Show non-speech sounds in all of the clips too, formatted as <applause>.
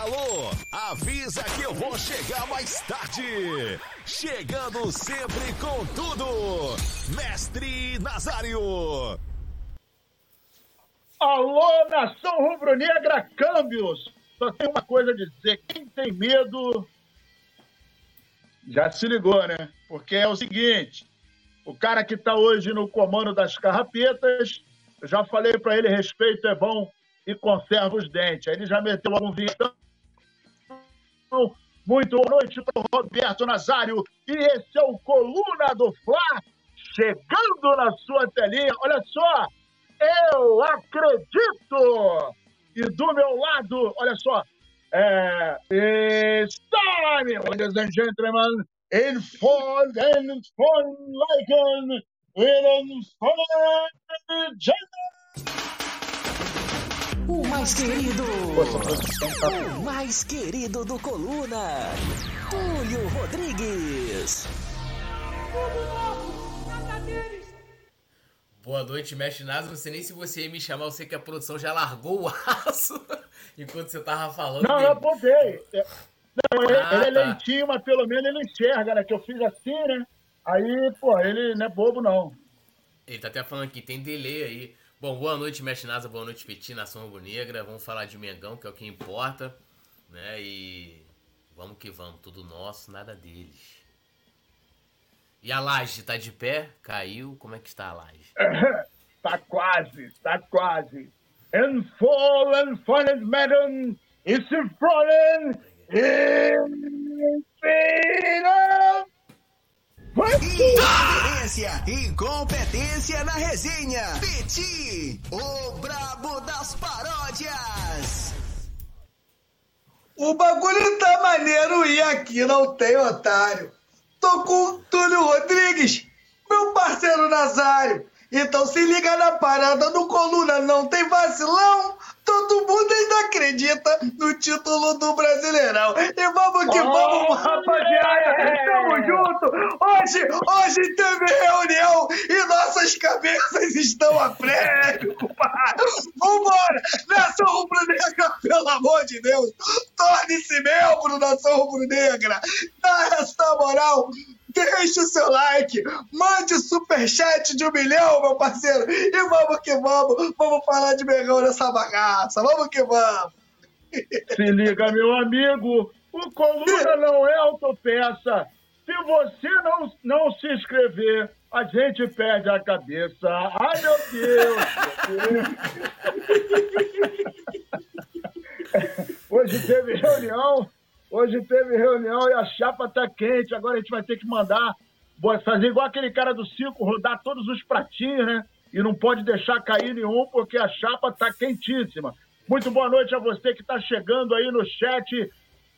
Alô, avisa que eu vou chegar mais tarde. Chegando sempre com tudo. Mestre Nazário. Alô, nação rubro-negra, câmbios. Só tem uma coisa a dizer: quem tem medo já se ligou, né? Porque é o seguinte: o cara que está hoje no comando das carrapetas, eu já falei para ele: respeito é bom e conserva os dentes. Aí ele já meteu algum vinho. Muito boa noite para o Roberto Nazário. E esse é o Coluna do Fla, chegando na sua telinha. Olha só, eu acredito! E do meu lado, olha só, é, it's time, ladies and gentlemen, in fun and fun like an in fun o mais querido, o mais querido do Coluna, Túlio Rodrigues. Boa noite, mestre Nasa. Não sei nem se você ia me chamar, eu sei que a produção já largou o aço <laughs> enquanto você tava falando. Não, eu botei. Não, ele, ah, ele é tá. lentinho, mas pelo menos ele enxerga, né? Que eu fiz assim, né? Aí, pô, ele não é bobo, não. Ele tá até falando que tem delay aí. Bom, boa noite, mestre Nasa, boa noite, Petit, Nação Rubro Negra. Vamos falar de Mengão, que é o que importa, né? E vamos que vamos, tudo nosso, nada deles. E a laje tá de pé? Caiu? Como é que está a laje? <laughs> tá quase, tá quase. And fallen, fallen, madam, it's fallen in freedom. Incompetência, incompetência na resenha. Peti, o brabo das paródias. O bagulho tá maneiro e aqui não tem otário. Tô com o Túlio Rodrigues, meu parceiro Nazário. Então se liga na parada do Coluna, não tem vacilão. Todo mundo ainda acredita no título do Brasileirão. E vamos que oh, vamos, rapaziada. Estamos juntos. Hoje, hoje teve reunião e nossas cabeças estão a prego. Vambora. Nação Rubro-Negra, pelo amor de Deus. Torne-se membro da Nação Rubro-Negra. Dá essa moral. Deixe o seu like, mande superchat de um milhão, meu parceiro, e vamos que vamos, vamos falar de Megão nessa bagaça, vamos que vamos. Se liga, meu amigo, o Coluna não é autopeça. Se você não, não se inscrever, a gente perde a cabeça. Ai, meu Deus! <laughs> Hoje teve reunião Hoje teve reunião e a chapa tá quente. Agora a gente vai ter que mandar fazer igual aquele cara do circo, rodar todos os pratinhos, né? E não pode deixar cair nenhum porque a chapa tá quentíssima. Muito boa noite a você que está chegando aí no chat.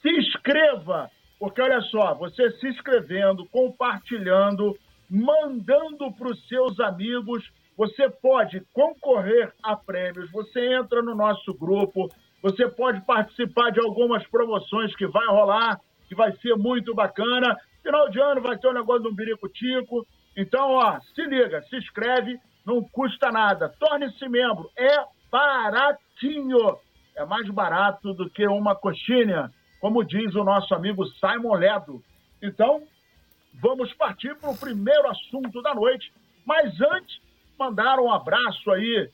Se inscreva, porque olha só, você se inscrevendo, compartilhando, mandando para os seus amigos, você pode concorrer a prêmios. Você entra no nosso grupo, você pode participar de algumas promoções que vai rolar, que vai ser muito bacana. Final de ano vai ter um negócio do Tico. Então, ó, se liga, se inscreve, não custa nada. Torne-se membro, é baratinho. É mais barato do que uma coxinha, como diz o nosso amigo Simon Ledo. Então, vamos partir para o primeiro assunto da noite. Mas antes, mandar um abraço aí.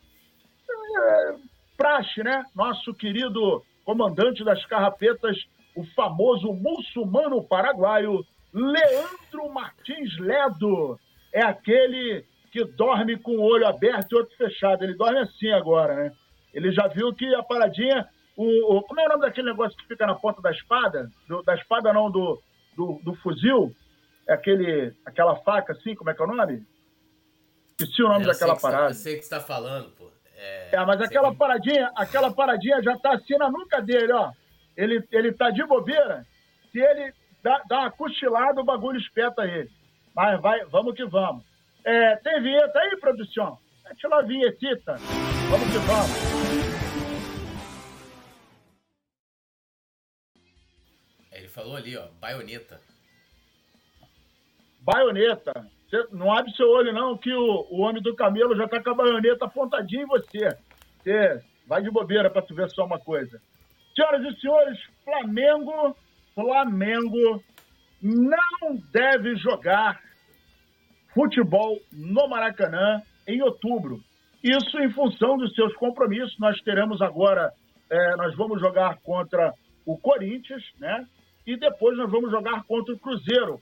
É praxe, né? Nosso querido comandante das carrapetas, o famoso muçulmano paraguaio, Leandro Martins Ledo. É aquele que dorme com o olho aberto e outro fechado. Ele dorme assim agora, né? Ele já viu que a paradinha. O, o, como é o nome daquele negócio que fica na ponta da espada? Do, da espada não, do, do, do, fuzil? É aquele, aquela faca assim, como é que é o nome? Esqueci o nome eu daquela parada. Tá, eu sei o que você está falando, pô. É, é mas aquela paradinha, aquela paradinha já tá assim na nuca dele, ó. Ele, ele tá de bobeira. Se ele dá, dá uma cochilada, o bagulho espeta ele. Mas vai, vamos que vamos. É, tem vinheta aí, produção? Deixa lá a vinhetita. Vamos que vamos. Ele falou ali, ó, baioneta. Baioneta. Você não abre seu olho, não, que o, o homem do camelo já tá com a baioneta apontadinha em você. Você vai de bobeira para tu ver só uma coisa. Senhoras e senhores, Flamengo, Flamengo não deve jogar futebol no Maracanã em outubro. Isso em função dos seus compromissos. Nós teremos agora, é, nós vamos jogar contra o Corinthians, né? E depois nós vamos jogar contra o Cruzeiro,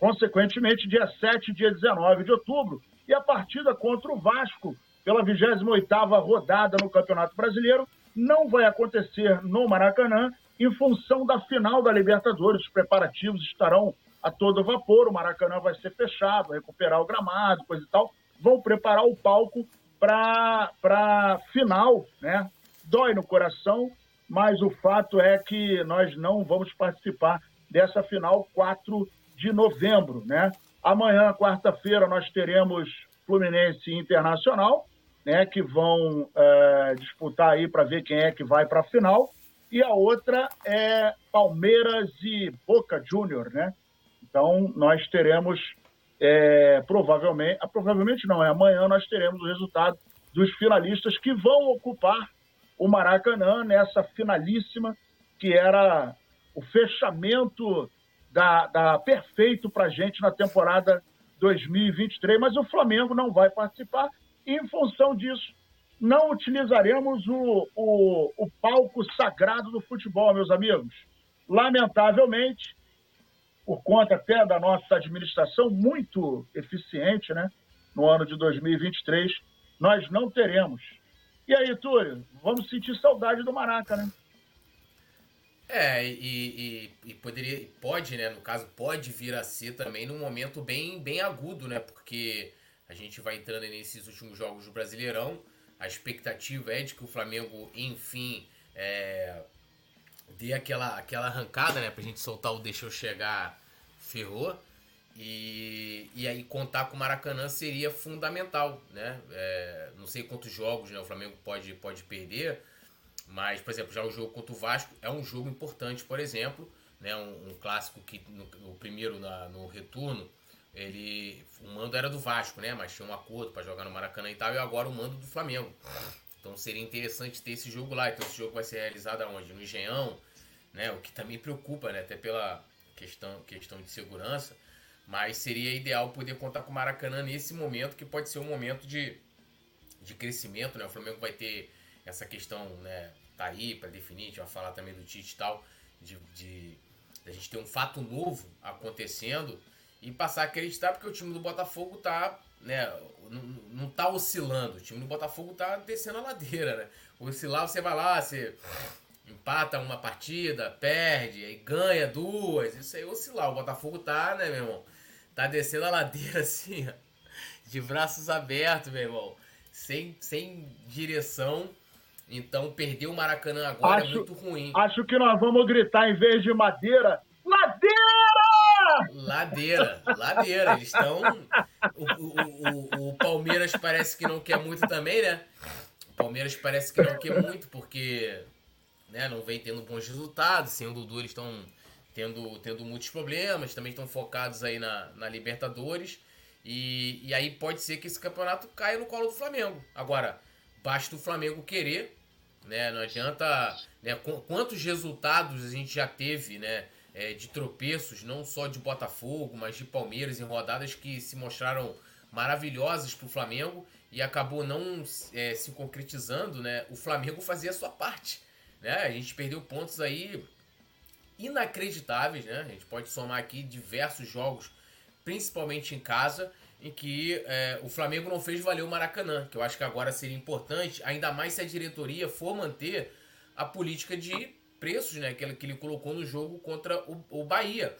consequentemente, dia 7 e dia 19 de outubro. E a partida contra o Vasco, pela 28ª rodada no Campeonato Brasileiro, não vai acontecer no Maracanã em função da final da Libertadores. Os preparativos estarão a todo vapor, o Maracanã vai ser fechado, recuperar o gramado, coisa e tal. Vão preparar o palco para a final, né? Dói no coração, mas o fato é que nós não vamos participar dessa final 4 de novembro, né? Amanhã, quarta-feira, nós teremos Fluminense Internacional, né, que vão é, disputar aí para ver quem é que vai para a final. E a outra é Palmeiras e Boca Júnior, né? Então, nós teremos, é, provavelmente, ah, provavelmente não, é amanhã nós teremos o resultado dos finalistas que vão ocupar o Maracanã nessa finalíssima, que era o fechamento da, da perfeito para a gente na temporada 2023, mas o Flamengo não vai participar e, em função disso, não utilizaremos o, o, o palco sagrado do futebol, meus amigos. Lamentavelmente, por conta até da nossa administração muito eficiente, né? No ano de 2023, nós não teremos. E aí, Túlio, vamos sentir saudade do Maraca, né? É, e, e, e, poderia, pode, né? No caso, pode vir a ser também num momento bem, bem agudo, né? Porque a gente vai entrando nesses últimos jogos do Brasileirão. A expectativa é de que o Flamengo, enfim, é, dê aquela, aquela arrancada, né? Pra gente soltar o deixa eu chegar, ferrou. E, e aí contar com o Maracanã seria fundamental, né? É, não sei quantos jogos né, o Flamengo pode, pode perder, mas, por exemplo, já o jogo contra o Vasco é um jogo importante, por exemplo, né? Um, um clássico que no, no primeiro na, no retorno ele o mando era do Vasco, né? Mas tinha um acordo para jogar no Maracanã e tal, e agora o mando do Flamengo. Então seria interessante ter esse jogo lá. Então esse jogo vai ser realizado aonde? No Engenhão, né? O que também preocupa, né? Até pela questão, questão de segurança. Mas seria ideal poder contar com o Maracanã nesse momento, que pode ser um momento de, de crescimento, né? O Flamengo vai ter essa questão, né? Tá aí para definir, a gente vai falar também do Tite e tal, de, de, a gente ter um fato novo acontecendo e passar a acreditar, porque o time do Botafogo tá, né, não, não tá oscilando. O time do Botafogo tá descendo a ladeira, né? Oscilar, você vai lá, você empata uma partida, perde, aí ganha duas. Isso aí é oscilar. O Botafogo tá, né, meu irmão? Tá descendo a ladeira <laughs> assim, ó, de braços abertos, meu irmão. Sem, sem direção. Então, perder o Maracanã agora é acho, é muito ruim. Acho que nós vamos gritar, em vez de madeira, ladeira! Ladeira, ladeira. Eles estão. O, o, o, o, Palmeiras parece que não quer muito também, né? O Palmeiras parece que não quer muito, porque né, não vem tendo bons resultados. Sem o Dudu, eles estão tendo, tendo muitos problemas. Também estão focados aí na, na Libertadores. E, e aí pode ser que esse campeonato caia no colo do Flamengo. Agora, basta o Flamengo querer. Né? Não adianta. Né, quantos resultados a gente já teve, né? é, de tropeços, não só de Botafogo, mas de Palmeiras em rodadas que se mostraram maravilhosas para o Flamengo e acabou não é, se concretizando, né? O Flamengo fazia a sua parte, né? A gente perdeu pontos aí inacreditáveis, né? A gente pode somar aqui diversos jogos, principalmente em casa, em que é, o Flamengo não fez valer o Maracanã, que eu acho que agora seria importante, ainda mais se a diretoria for manter a política de preços né, que, ele, que ele colocou no jogo contra o, o Bahia.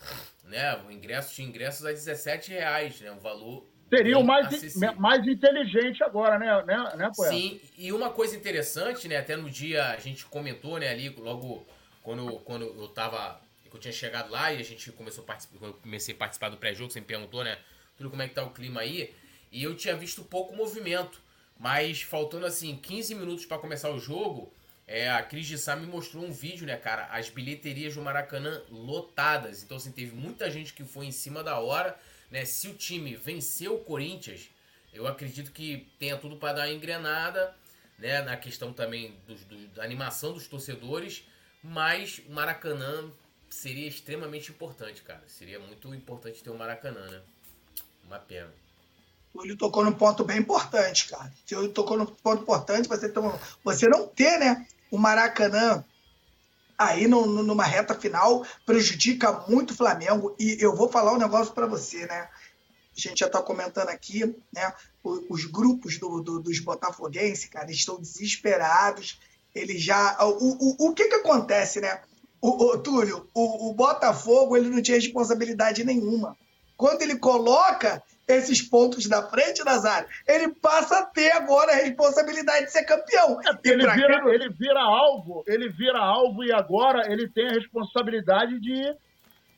Né? O ingresso tinha ingressos a 17 reais, né? Um valor. Seria o mais, mais inteligente agora, né, né, né Poeta? Sim, e uma coisa interessante, né? Até no dia a gente comentou, né, ali, logo quando, quando eu tava. Eu tinha chegado lá e a gente começou a participar. Quando eu comecei a participar do pré-jogo, você me perguntou, né? Como é que tá o clima aí. E eu tinha visto pouco movimento. Mas faltando assim 15 minutos para começar o jogo, é, a Cris de Sá me mostrou um vídeo, né, cara? As bilheterias do Maracanã lotadas. Então, assim, teve muita gente que foi em cima da hora, né? Se o time venceu o Corinthians, eu acredito que tenha tudo para dar uma engrenada, né? Na questão também do, do, da animação dos torcedores. Mas o Maracanã seria extremamente importante, cara. Seria muito importante ter o Maracanã, né? Uma pena. Ele tocou num ponto bem importante, cara. Ele tocou num ponto importante, você, você não ter, né, o Maracanã aí no, no, numa reta final prejudica muito o Flamengo. E eu vou falar um negócio para você, né? A gente já está comentando aqui, né? Os, grupos do, do, dos botafoguenses, cara, estão desesperados. Eles já. O, o, o que que acontece, né? O, o Túlio, o, o Botafogo ele não tinha responsabilidade nenhuma. Quando ele coloca esses pontos da frente, Nazário, ele passa a ter agora a responsabilidade de ser campeão. É, ele, vira, ele vira alvo, ele vira alvo e agora ele tem a responsabilidade de,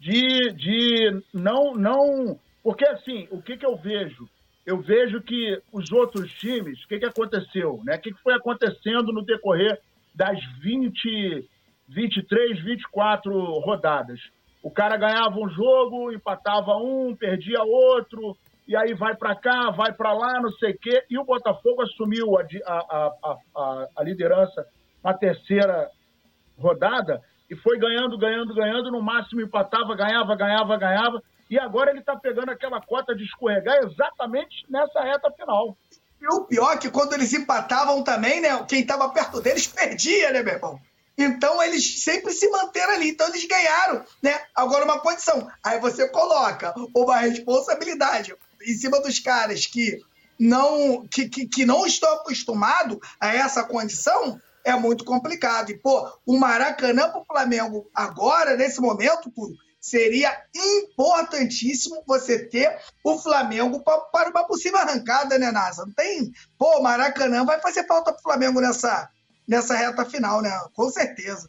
de, de não, não. Porque assim, o que, que eu vejo? Eu vejo que os outros times, o que, que aconteceu? Né? O que, que foi acontecendo no decorrer das 20, 23, 24 rodadas? O cara ganhava um jogo, empatava um, perdia outro, e aí vai para cá, vai para lá, não sei o quê. E o Botafogo assumiu a, a, a, a, liderança na terceira rodada e foi ganhando, ganhando, ganhando. No máximo empatava, ganhava, ganhava, ganhava. E agora ele está pegando aquela cota de escorregar exatamente nessa reta final. E o pior é que quando eles empatavam também, né? Quem estava perto deles perdia, né, meu irmão? Então eles sempre se manteram ali. Então eles ganharam, né? Agora uma condição. Aí você coloca uma responsabilidade em cima dos caras que não que, que, que não estão acostumados a essa condição, é muito complicado. E, pô, o Maracanã para o Flamengo agora, nesse momento, pô, seria importantíssimo você ter o Flamengo para uma possível arrancada, né, Nasa? Não tem. Pô, o Maracanã vai fazer falta para o Flamengo nessa, nessa reta final, né? Com certeza.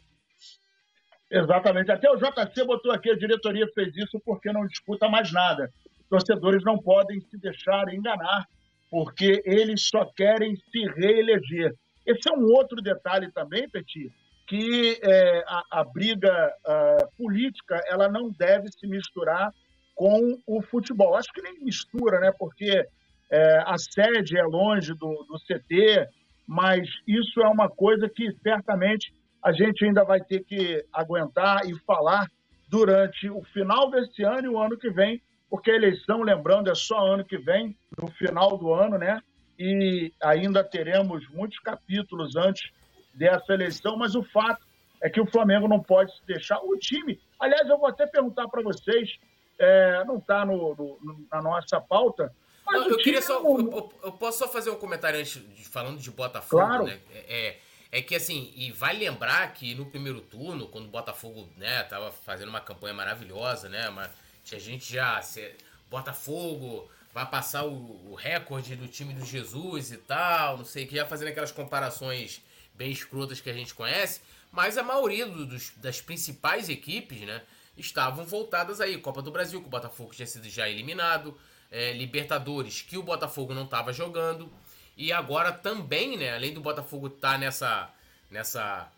Exatamente. Até o JC botou aqui, a diretoria fez isso porque não disputa mais nada torcedores não podem se deixar enganar, porque eles só querem se reeleger. Esse é um outro detalhe também, Petit, que é, a, a, briga a, política ela não deve se misturar com o futebol. Acho que nem mistura, né? Porque é, a sede é longe do, do CT, mas isso é uma coisa que certamente a gente ainda vai ter que aguentar e falar durante o final desse ano e o ano que vem, porque a eleição, lembrando, é só ano que vem, no final do ano, né? E ainda teremos muitos capítulos antes dessa eleição, mas o fato é que o Flamengo não pode se deixar. O time, aliás, eu vou até perguntar para vocês, é, não está na nossa pauta. Não, eu queria só. Eu, eu, posso só fazer um comentário antes, falando de Botafogo, claro. né? É, é, é que assim, e vai lembrar que no primeiro turno, quando o Botafogo, né, tava fazendo uma campanha maravilhosa, né? Mas a gente já. Se, Botafogo vai passar o, o, recorde do time do Jesus e tal, não sei o que, já fazendo aquelas comparações bem escrotas que a gente conhece, mas a maioria do, dos, das principais equipes, né, estavam voltadas aí. Copa do Brasil, que o Botafogo tinha sido já eliminado, é, Libertadores, que o Botafogo não estava jogando, e agora também, né, além do Botafogo estar tá nessa, nessa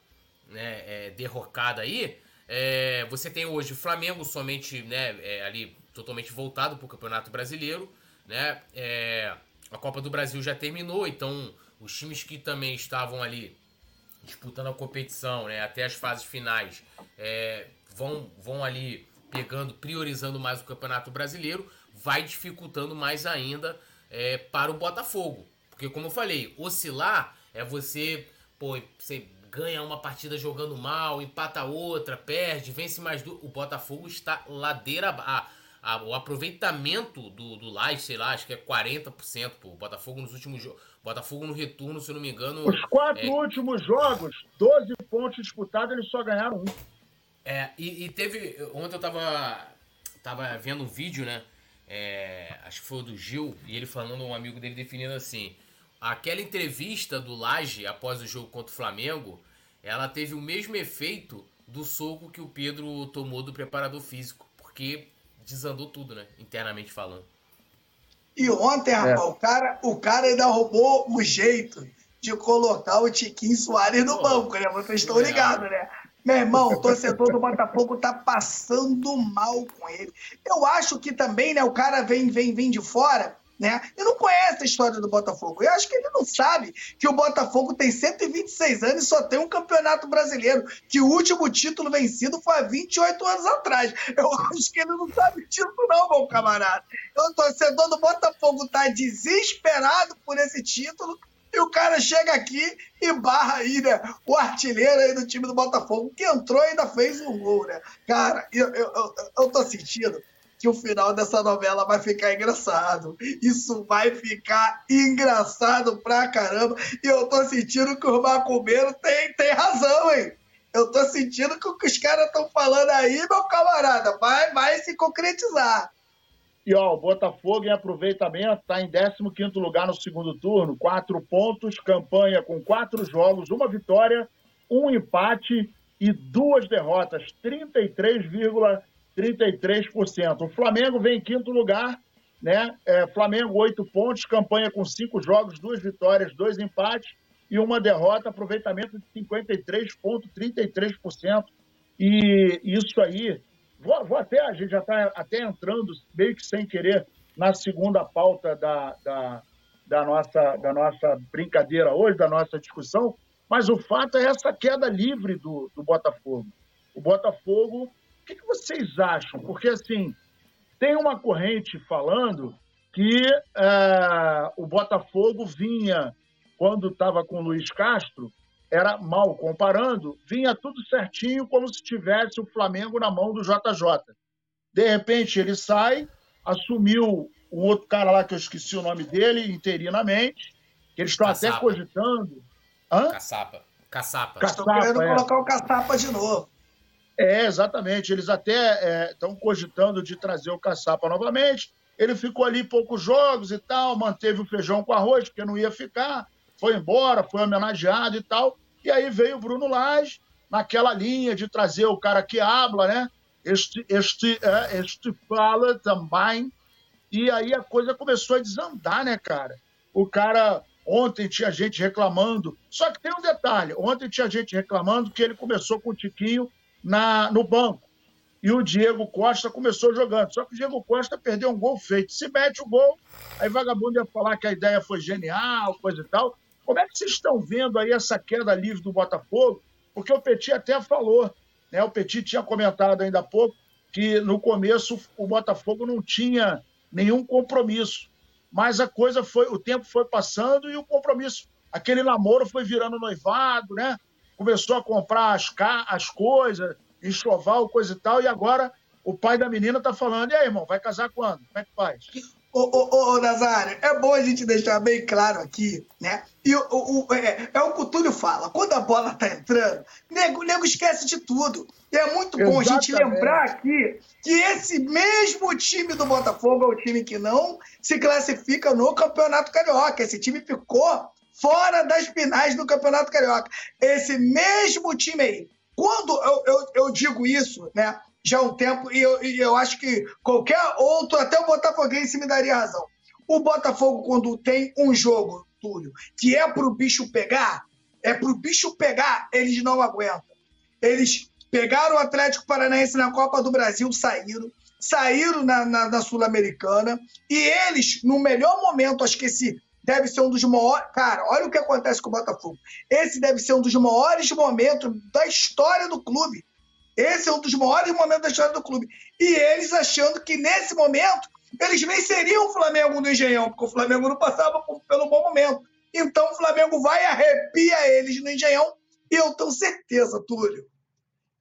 né, é, derrocada aí, é, você tem hoje o Flamengo somente né, é, ali totalmente voltado para o Campeonato Brasileiro. Né? É, a Copa do Brasil já terminou, então os times que também estavam ali disputando a competição né, até as fases finais é, vão, vão ali pegando, priorizando mais o Campeonato Brasileiro, vai dificultando mais ainda é, para o Botafogo. Porque, como eu falei, oscilar é você, pô, você ganha uma partida jogando mal, empata outra, perde, vence mais duas. O Botafogo está ladeira a, a, o aproveitamento do, do Laje, sei lá, acho que é 40%, pô. O Botafogo nos últimos jogos. Botafogo no retorno, se eu não me engano. Os quatro é... últimos jogos, 12 pontos disputados, eles só ganharam um. É, e, e teve. Ontem eu tava. Tava vendo um vídeo, né? É, acho que foi o do Gil, e ele falando, um amigo dele definindo assim: aquela entrevista do Laje após o jogo contra o Flamengo ela teve o mesmo efeito do soco que o Pedro tomou do preparador físico, porque desandou tudo, né? Internamente falando. E ontem, é. rapaz, o, cara, o cara ainda roubou o jeito de colocar o Tiquinho Soares no banco, né? Vocês estão ligados, né? Meu irmão, o torcedor do Botafogo tá passando mal com ele. Eu acho que também, né, o cara vem, vem, vem de fora né? E não conhece a história do Botafogo. Eu acho que ele não sabe que o Botafogo tem 126 anos e só tem um campeonato brasileiro, que o último título vencido foi há 28 anos atrás. Eu <laughs> acho que ele não sabe disso não, meu camarada. O torcedor do Botafogo tá desesperado por esse título e o cara chega aqui e barra aí, né? O artilheiro aí do time do Botafogo, que entrou e ainda fez um gol, né? Cara, eu, eu, eu, eu tô sentindo que o final dessa novela vai ficar engraçado. Isso vai ficar engraçado pra caramba. E eu tô sentindo que o Macumbeiro tem, tem razão, hein? Eu tô sentindo que o que os caras estão falando aí, meu camarada, vai, vai se concretizar. E ó, o Botafogo em aproveitamento está em 15 lugar no segundo turno, quatro pontos, campanha com quatro jogos, uma vitória, um empate e duas derrotas, 33,5%. 33%. O Flamengo vem em quinto lugar, né? É, Flamengo, oito pontos, campanha com cinco jogos, duas vitórias, dois empates e uma derrota, aproveitamento de 53,33%. E isso aí, vou, vou, até, a gente já está até entrando, meio que sem querer, na segunda pauta da, da, da, nossa, da nossa brincadeira hoje, da nossa discussão, mas o fato é essa queda livre do, do Botafogo. O Botafogo que, que vocês acham? Porque, assim, tem uma corrente falando que uh, o Botafogo vinha, quando estava com o Luiz Castro, era mal comparando, vinha tudo certinho, como se tivesse o Flamengo na mão do JJ. De repente ele sai, assumiu um outro cara lá que eu esqueci o nome dele, interinamente, que eles estão até cogitando. Hã? Caçapa. Caçapa. Caçapa Estou querendo é. colocar o Caçapa de novo. É, exatamente. Eles até estão é, cogitando de trazer o Caçapa novamente. Ele ficou ali poucos jogos e tal, manteve o feijão com arroz, porque não ia ficar, foi embora, foi homenageado e tal. E aí veio o Bruno Lage, naquela linha de trazer o cara que habla, né? Este, este, é, este fala também. E aí a coisa começou a desandar, né, cara? O cara. Ontem tinha gente reclamando. Só que tem um detalhe: ontem tinha gente reclamando que ele começou com o Tiquinho na, no banco. E o Diego Costa começou jogando. Só que o Diego Costa perdeu um gol feito. Se mete o gol, aí vagabundo ia falar que a ideia foi genial, coisa e tal. Como é que vocês estão vendo aí essa queda livre do Botafogo? Porque o Petit até falou, né? O Petit tinha comentado ainda há pouco que no começo o Botafogo não tinha nenhum compromisso. Mas a coisa foi, o tempo foi passando e o compromisso, aquele namoro foi virando noivado, né? começou a comprar as, as coisas, enxoval, coisa e tal, e agora o pai da menina tá falando, e aí, irmão, vai casar quando? Como é que faz? Ô, ô, ô, Nazário, é bom a gente deixar bem claro aqui, né? E o, o, é, é, o que o Túlio fala, quando a bola tá entrando, nego, nego esquece de tudo. E é muito bom Exatamente. a gente lembrar aqui que esse mesmo time do Botafogo é o time que não se classifica no Campeonato Carioca. Esse time ficou fora das finais do Campeonato Carioca. Esse mesmo time aí. Quando eu, eu, eu digo isso, né? Já há um tempo, e eu, e eu acho que qualquer outro, até o Botafoguense me daria razão. O Botafogo, quando tem um jogo, Túlio, que é pro bicho pegar, é pro bicho pegar, eles não aguentam. Eles pegaram o Atlético Paranaense na Copa do Brasil, saíram, saíram na, na, na Sul-Americana, e eles, no melhor momento, acho que esse deve ser um dos maiores. Cara, olha o que acontece com o Botafogo. Esse deve ser um dos maiores momentos da história do clube. Esse é um dos maiores momentos da história do clube. E eles achando que nesse momento eles venceriam o Flamengo no Engenhão, porque o Flamengo não passava pelo bom momento. Então o Flamengo vai e arrepia eles no Engenhão. E eu tenho certeza, Túlio,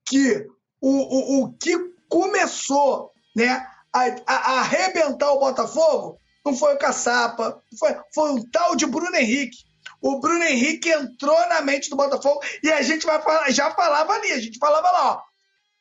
que o, o, o que começou né, a, a arrebentar o Botafogo não foi o Caçapa, foi, foi um tal de Bruno Henrique. O Bruno Henrique entrou na mente do Botafogo e a gente vai falar, já falava ali, a gente falava lá, ó,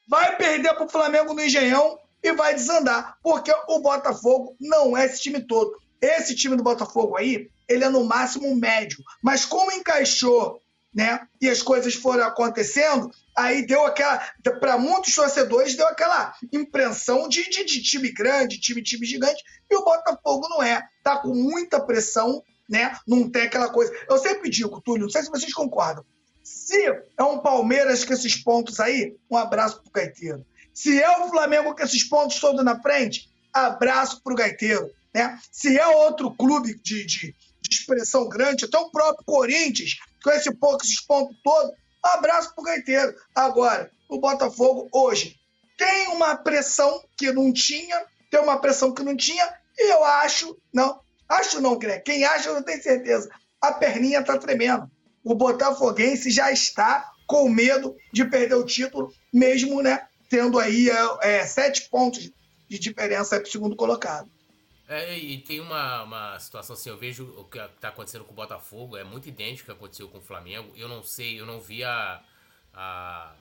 vai perder para o Flamengo no Engenhão e vai desandar, porque o Botafogo não é esse time todo. Esse time do Botafogo aí, ele é no máximo médio, mas como encaixou né? E as coisas foram acontecendo, aí deu aquela. Para muitos torcedores, deu aquela impressão de, de, de, time grande, time, time gigante, e o Botafogo não é. Tá com muita pressão, né? Não tem aquela coisa. Eu sempre digo, Túlio, não sei se vocês concordam. Se é um Palmeiras com esses pontos aí, um abraço pro Gaiteiro. Se é o Flamengo com esses pontos todos na frente, abraço pro Gaiteiro. Né? Se é outro clube de, de, de expressão grande, até o próprio Corinthians, com esse pouco, esses pontos todos, abraço pro gaiteiro. Agora, o Botafogo hoje tem uma pressão que não tinha, tem uma pressão que não tinha, e eu acho, não, acho não, Greg, quem acha não tenho certeza, a perninha tá tremendo. O Botafoguense já está com medo de perder o título, mesmo, né, tendo aí é, é sete pontos de diferença para o segundo colocado. É, e tem uma, uma situação assim, eu vejo o que está acontecendo com o Botafogo, é muito idêntico ao que aconteceu com o Flamengo. Eu não sei, eu não vi a, a,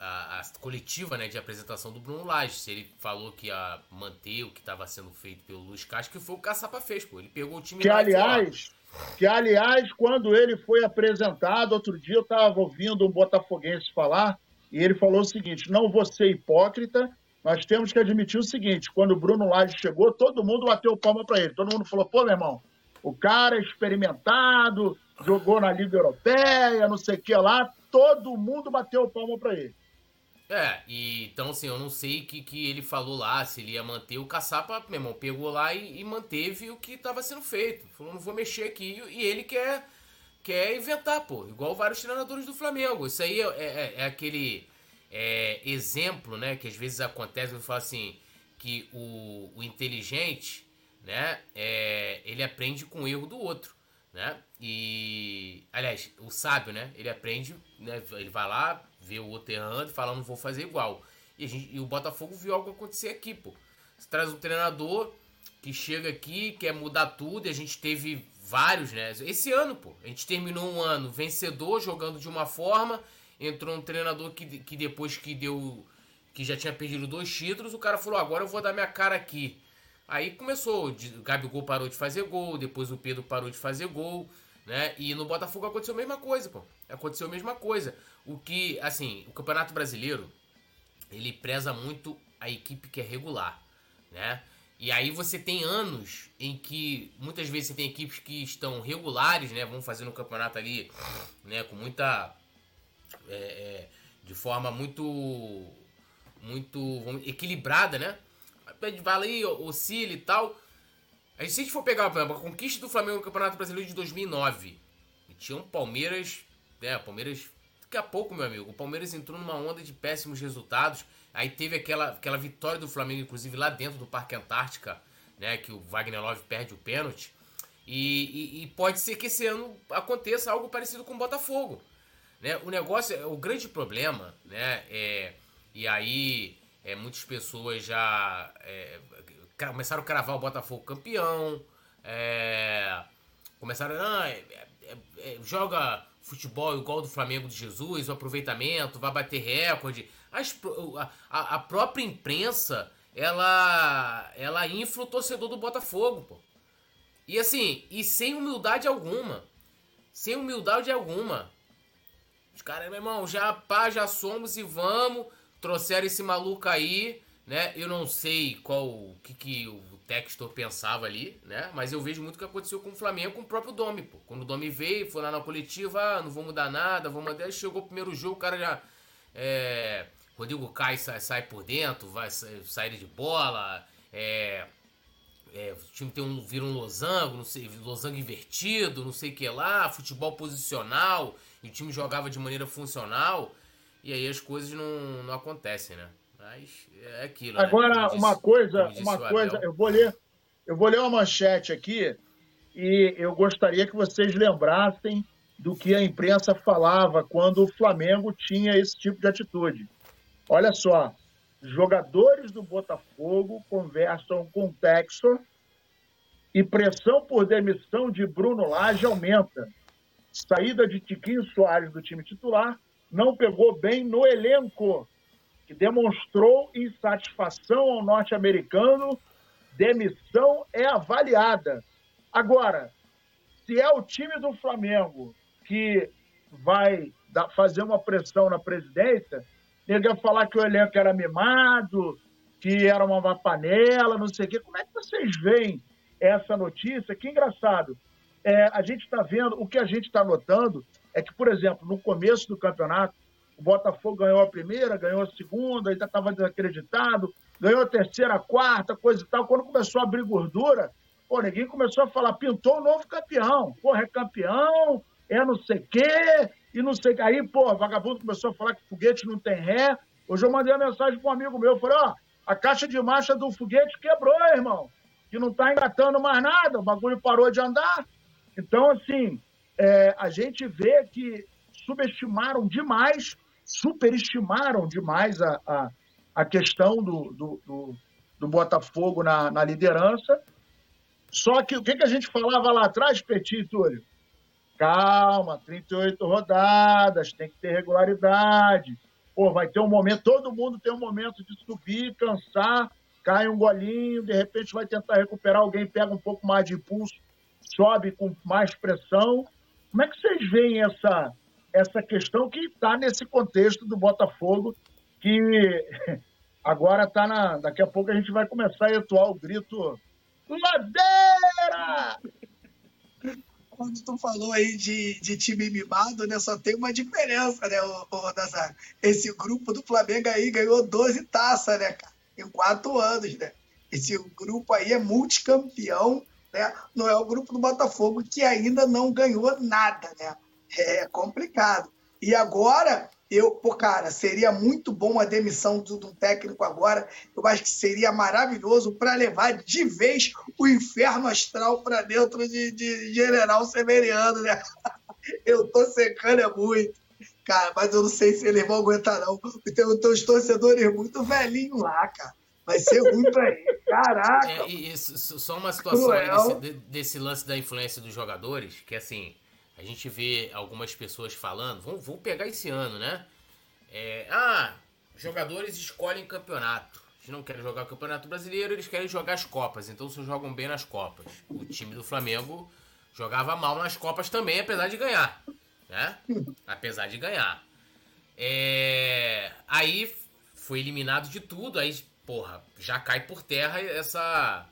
a, a coletiva né, de apresentação do Bruno Lage, se ele falou que ia manter o que estava sendo feito pelo Luiz Castro, que foi o que o Caçapa fez, pô. Ele pegou o time que, aliás, que, aliás, quando ele foi apresentado, outro dia eu estava ouvindo um botafoguense falar, e ele falou o seguinte: não vou ser hipócrita, nós temos que admitir o seguinte: quando o Bruno Lage chegou, todo mundo bateu palma para ele. Todo mundo falou: pô, meu irmão, o cara é experimentado, jogou na Liga Europeia, não sei o que lá. Todo mundo bateu palma para ele. É, e, então assim, eu não sei o que, que ele falou lá, se ele ia manter o caçapa, meu irmão, pegou lá e, e manteve o que estava sendo feito. Falou, não vou mexer aqui, e ele quer, quer inventar, pô, igual vários treinadores do Flamengo. Isso aí é, é, é aquele é, exemplo, né, que às vezes acontece, eu falo assim, que o, o inteligente, né, é, ele aprende com o erro do outro, né, e, aliás, o sábio, né, ele aprende, né, ele vai lá, vê o outro errando e fala, não vou fazer igual. E, gente, e o Botafogo viu algo acontecer aqui, pô. Você traz um treinador que chega aqui, quer mudar tudo, e a gente teve vários, né, esse ano, pô, a gente terminou um ano vencedor, jogando de uma forma, entrou um treinador que, que depois que deu. que já tinha perdido dois títulos, o cara falou: agora eu vou dar minha cara aqui. Aí começou, o Gabigol parou de fazer gol, depois o Pedro parou de fazer gol, né? E no Botafogo aconteceu a mesma coisa, pô. Aconteceu a mesma coisa. O que, assim, o Campeonato Brasileiro, ele preza muito a equipe que é regular, né? E aí você tem anos em que muitas vezes você tem equipes que estão regulares, né? Vão fazer no campeonato ali, né? Com muita é, é, de forma muito muito equilibrada, né? Vai ali, oscila e tal. Aí se a gente for pegar a conquista do Flamengo no Campeonato Brasileiro de 2009, e tinha um Palmeiras, né? Palmeiras, daqui a pouco, meu amigo, o Palmeiras entrou numa onda de péssimos resultados. Aí teve aquela, aquela vitória do Flamengo, inclusive lá dentro do Parque Antártica, né? Que o Wagner Love perde o pênalti. E, e, e pode ser que esse ano aconteça algo parecido com o Botafogo. Né? O negócio, o grande problema, né, é, e aí é, muitas pessoas já é, começaram a cravar o Botafogo campeão, é, começaram, ah, é, é, é, joga futebol igual do Flamengo de Jesus, o aproveitamento, vai bater recorde. As, a, a, própria imprensa, ela, ela infla o torcedor do Botafogo, pô. E assim, e sem humildade alguma. Sem humildade alguma. Os caras, meu irmão, já pá, já somos e vamos. Trouxeram esse maluco aí, né? Eu não sei qual que, que o Textor pensava ali, né? Mas eu vejo muito o que aconteceu com o Flamengo, com o próprio Domi, pô. Quando o Domi veio, foi lá na coletiva, ah, não vou mudar nada, vou mandar. Chegou o primeiro jogo, o cara já. É, Rodrigo Caio sai, sai por dentro, vai sair de bola. É, é, o time tem um, vira um losango, não sei, losango invertido, não sei o que lá, futebol posicional e o time jogava de maneira funcional, e aí as coisas não, não acontecem, né? Mas é aquilo. Né? Agora, né? uma coisa, uma coisa, eu vou ler, eu vou ler uma manchete aqui e eu gostaria que vocês lembrassem do que a imprensa falava quando o Flamengo tinha esse tipo de atitude. Olha só, jogadores do Botafogo conversam com o Texor e pressão por demissão de Bruno Lage aumenta saída de Tiquinho Soares do time titular, não pegou bem no elenco, que demonstrou insatisfação ao norte-americano. Demissão é avaliada. Agora, se é o time do Flamengo que vai fazer uma pressão na presidência, ele ia falar que o elenco era mimado, que era uma panela, não sei o quê. Como é que vocês veem essa notícia? Que engraçado é, a gente está vendo, o que a gente está notando é que, por exemplo, no começo do campeonato, o Botafogo ganhou a primeira, ganhou a segunda, ainda estava desacreditado, ganhou a terceira, quarta, coisa e tal. Quando começou a abrir gordura, pô, ninguém começou a falar, pintou um novo campeão. Porra, é campeão, é não sei o quê, e não sei o que. Aí, pô, vagabundo começou a falar que foguete não tem ré. Hoje eu mandei uma mensagem para um amigo meu, falei, ó, a caixa de marcha do foguete quebrou, irmão. Que não tá engatando mais nada, o bagulho parou de andar. Então, assim, é, a gente vê que subestimaram demais, superestimaram demais a, a, a questão do, do, do, do Botafogo na, na, liderança. Só que o que, que a gente falava lá atrás, Petit Túlio? Calma, 38 rodadas, tem que ter regularidade. Pô, vai ter um momento, todo mundo tem um momento de subir, cansar, cai um golinho, de repente vai tentar recuperar, alguém pega um pouco mais de impulso, sobe com mais pressão. Como é que vocês veem essa, essa questão que está nesse contexto do Botafogo, que <laughs> agora está na. Daqui a pouco a gente vai começar a atuar o grito Madeira! Quando tu falou aí de, de time mimado, né? Só tem uma diferença, né, o, Esse grupo do Flamengo aí ganhou 12 taças, né, cara? Em quatro anos, né? Esse grupo aí é multicampeão, né? Não é o grupo do Botafogo que ainda não ganhou nada, né? É complicado. E agora, eu, pô, cara, seria muito bom a demissão do, do técnico agora. Eu acho que seria maravilhoso para levar de vez o inferno astral para dentro de, de, General Severiano, né? <laughs> Eu tô secando é muito. Cara, mas eu não sei se eles vão aguentar, não. Tem, os torcedores muito velhinhos lá, cara. Vai ser ruim pra ele. Caraca! É, e, e, só uma situação aí desse, desse lance da influência dos jogadores, que assim a gente vê algumas pessoas falando, vamos, pegar esse ano, né? É, ah, jogadores escolhem campeonato. Eles não querem jogar o campeonato brasileiro, eles querem jogar as Copas. Então se jogam bem nas Copas. O time do Flamengo jogava mal nas Copas também, apesar de ganhar. Né? Apesar de ganhar. É, aí foi eliminado de tudo, aí, porra, já cai por terra essa.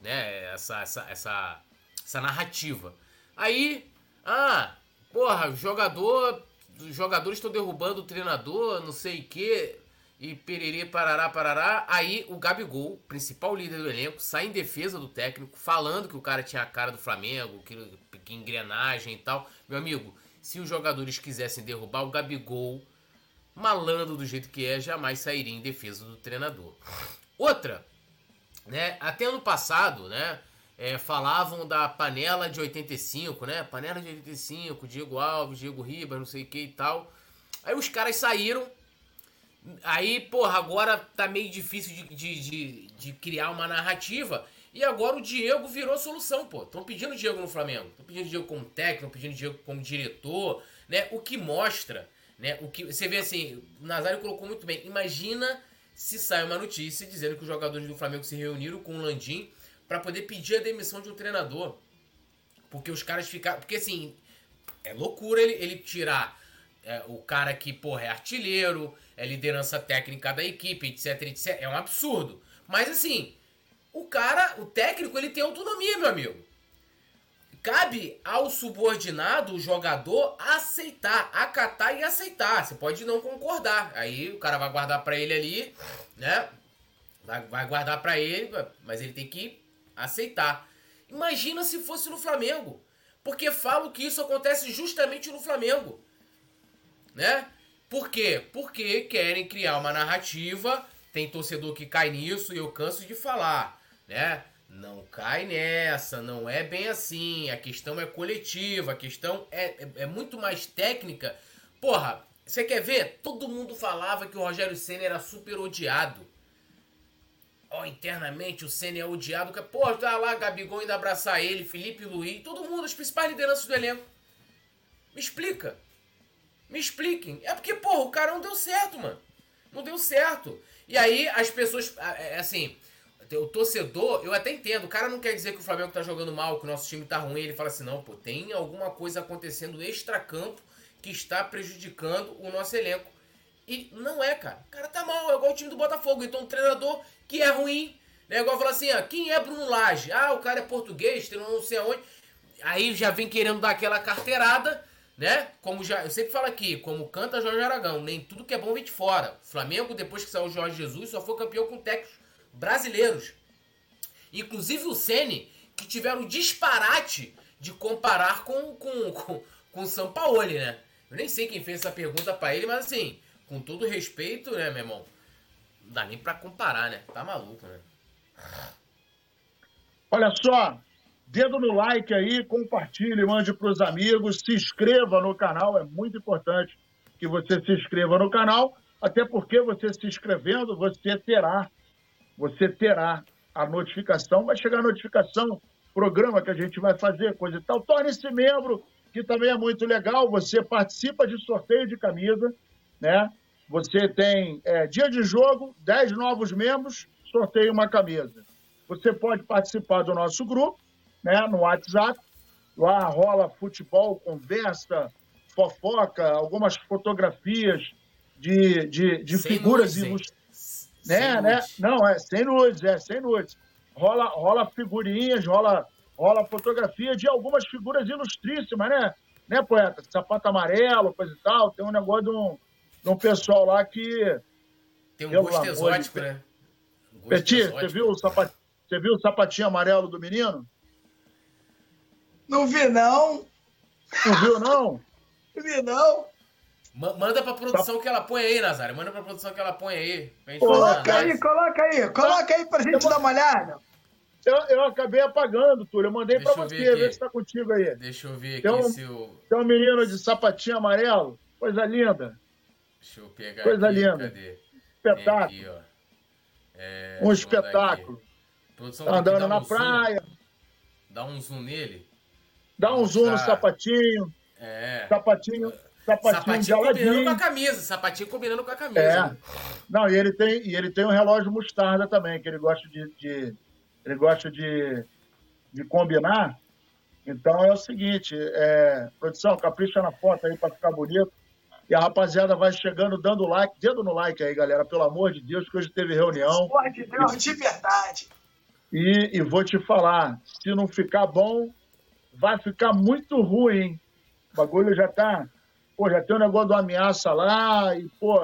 Né, essa, essa, essa, essa narrativa. Aí ah, porra, jogador. Os jogadores estão derrubando o treinador, não sei o quê. E pererê, parará, parará. Aí o Gabigol, principal líder do elenco, sai em defesa do técnico, falando que o cara tinha a cara do Flamengo, que, que engrenagem e tal. Meu amigo, se os jogadores quisessem derrubar o Gabigol, malandro do jeito que é, jamais sairia em defesa do treinador. Outra, né? Até ano passado, né? É, falavam da panela de 85, né? Panela de 85, Diego Alves, Diego Ribas, não sei o que e tal. Aí os caras saíram. Aí, porra, agora tá meio difícil de, de, de, de criar uma narrativa. E agora o Diego virou solução, pô. Estão pedindo Diego no Flamengo. Estão pedindo Diego como técnico, estão pedindo Diego como diretor, né? O que mostra, né? O que você vê assim, o Nazário colocou muito bem. Imagina se sai uma notícia dizendo que os jogadores do Flamengo se reuniram com o Landim para poder pedir a demissão de um treinador. Porque os caras ficaram. Porque assim, é loucura ele, ele tirar é, o cara que, porra, é artilheiro, é liderança técnica da equipe, etc, etc. É um absurdo. Mas assim, o cara, o técnico, ele tem autonomia, meu amigo. Cabe ao subordinado, o jogador, aceitar, acatar e aceitar. Você pode não concordar. Aí o cara vai guardar para ele ali, né? Vai, vai guardar para ele, mas ele tem que aceitar. Imagina se fosse no Flamengo. Porque falo que isso acontece justamente no Flamengo. Né? Por quê? Porque querem criar uma narrativa. Tem torcedor que cai nisso e eu canso de falar, né? Não cai nessa, não é bem assim. A questão é coletiva, a questão é, é, é muito mais técnica. Porra, você quer ver? Todo mundo falava que o Rogério Senna era super odiado ó, internamente o Senna é odiado. Que, pô, tá lá, Gabigol ainda abraçar ele, Felipe Luiz, todo mundo, as principais lideranças do elenco. Me explica. Me expliquem. É porque, pô, o cara não deu certo, mano. Não deu certo. E aí as pessoas, é, é, assim, o torcedor, eu até entendo, o cara não quer dizer que o Flamengo tá jogando mal, que o nosso time tá ruim, ele fala assim, não, pô, tem alguma coisa acontecendo extra-campo que está prejudicando o nosso elenco. E não é, cara. O cara tá mal, é igual o time do Botafogo. Então o treinador que é ruim. Né? Igual falar assim, ó, quem é Bruno Lage? Ah, o cara é português, tem não sei aonde. Aí já vem querendo dar aquela carteirada, né? Como já, eu sempre falo aqui, como canta Jorge Aragão, nem tudo que é bom vem de fora. Flamengo, depois que saiu o Jorge Jesus, só foi campeão com técnicos brasileiros. Inclusive o Ceni, que tiveram o disparate de comparar com, com, com, com o Sampaoli, né? Eu nem sei quem fez essa pergunta para ele, mas assim, com todo respeito, né, meu irmão? Não dá nem pra comparar, né? Tá maluco, né? Olha só, dedo no like aí, compartilhe, mande pros amigos, se inscreva no canal, é muito importante que você se inscreva no canal, até porque você se inscrevendo, você terá, você terá a notificação, vai chegar a notificação, programa que a gente vai fazer, coisa e tal. Torne-se membro, que também é muito legal, você participa de sorteio de camisa, né? Você tem é, dia de jogo, 10 novos membros, sorteio uma camisa. Você pode participar do nosso grupo, né, no WhatsApp. Lá rola futebol, conversa, fofoca, algumas fotografias de, de, de figuras ilustradas. Né, né? Não, é sem nudes, é sem nudes. Rola, rola figurinhas, rola, rola fotografia de algumas figuras ilustríssimas, né? Né, poeta? Sapato amarelo, coisa e tal. Tem um negócio de um, de um pessoal lá que. Tem um gosto exótico, de... né? Um Peti, você viu, o sapat... você viu o sapatinho amarelo do menino? Não vi, não. Não viu, não? <laughs> Não vi, não. Manda pra produção que ela põe aí, Nazário. Manda pra produção que ela põe aí. Coloca aí, coloca aí. Coloca aí pra gente eu dar uma olhada. Eu, eu acabei apagando, Túlio. Eu mandei Deixa pra você, ver se tá contigo aí. Deixa eu ver aqui tem um, se o... Tem um menino de sapatinho amarelo. Coisa linda. Deixa eu pegar Coisa aqui, linda. Cadê? Espetáculo. Aqui, é, um espetáculo. Tá andando na um praia. Zoom. Dá um zoom nele. Dá um zoom no sapatinho. É. Sapatinho. Sapatinho, sapatinho combinando com a camisa, sapatinho combinando com a camisa. É. Não, e ele tem, e ele tem um relógio mostarda também, que ele gosta de, de ele gosta de, de combinar. Então é o seguinte, é, produção, capricha na foto aí para ficar bonito. E a rapaziada vai chegando, dando like, dedo no like aí, galera, pelo amor de Deus, que hoje teve reunião. Pode de Deus, de verdade. E, e vou te falar, se não ficar bom, vai ficar muito ruim. O bagulho já tá. Pô, já tem um negócio de uma ameaça lá, e, pô,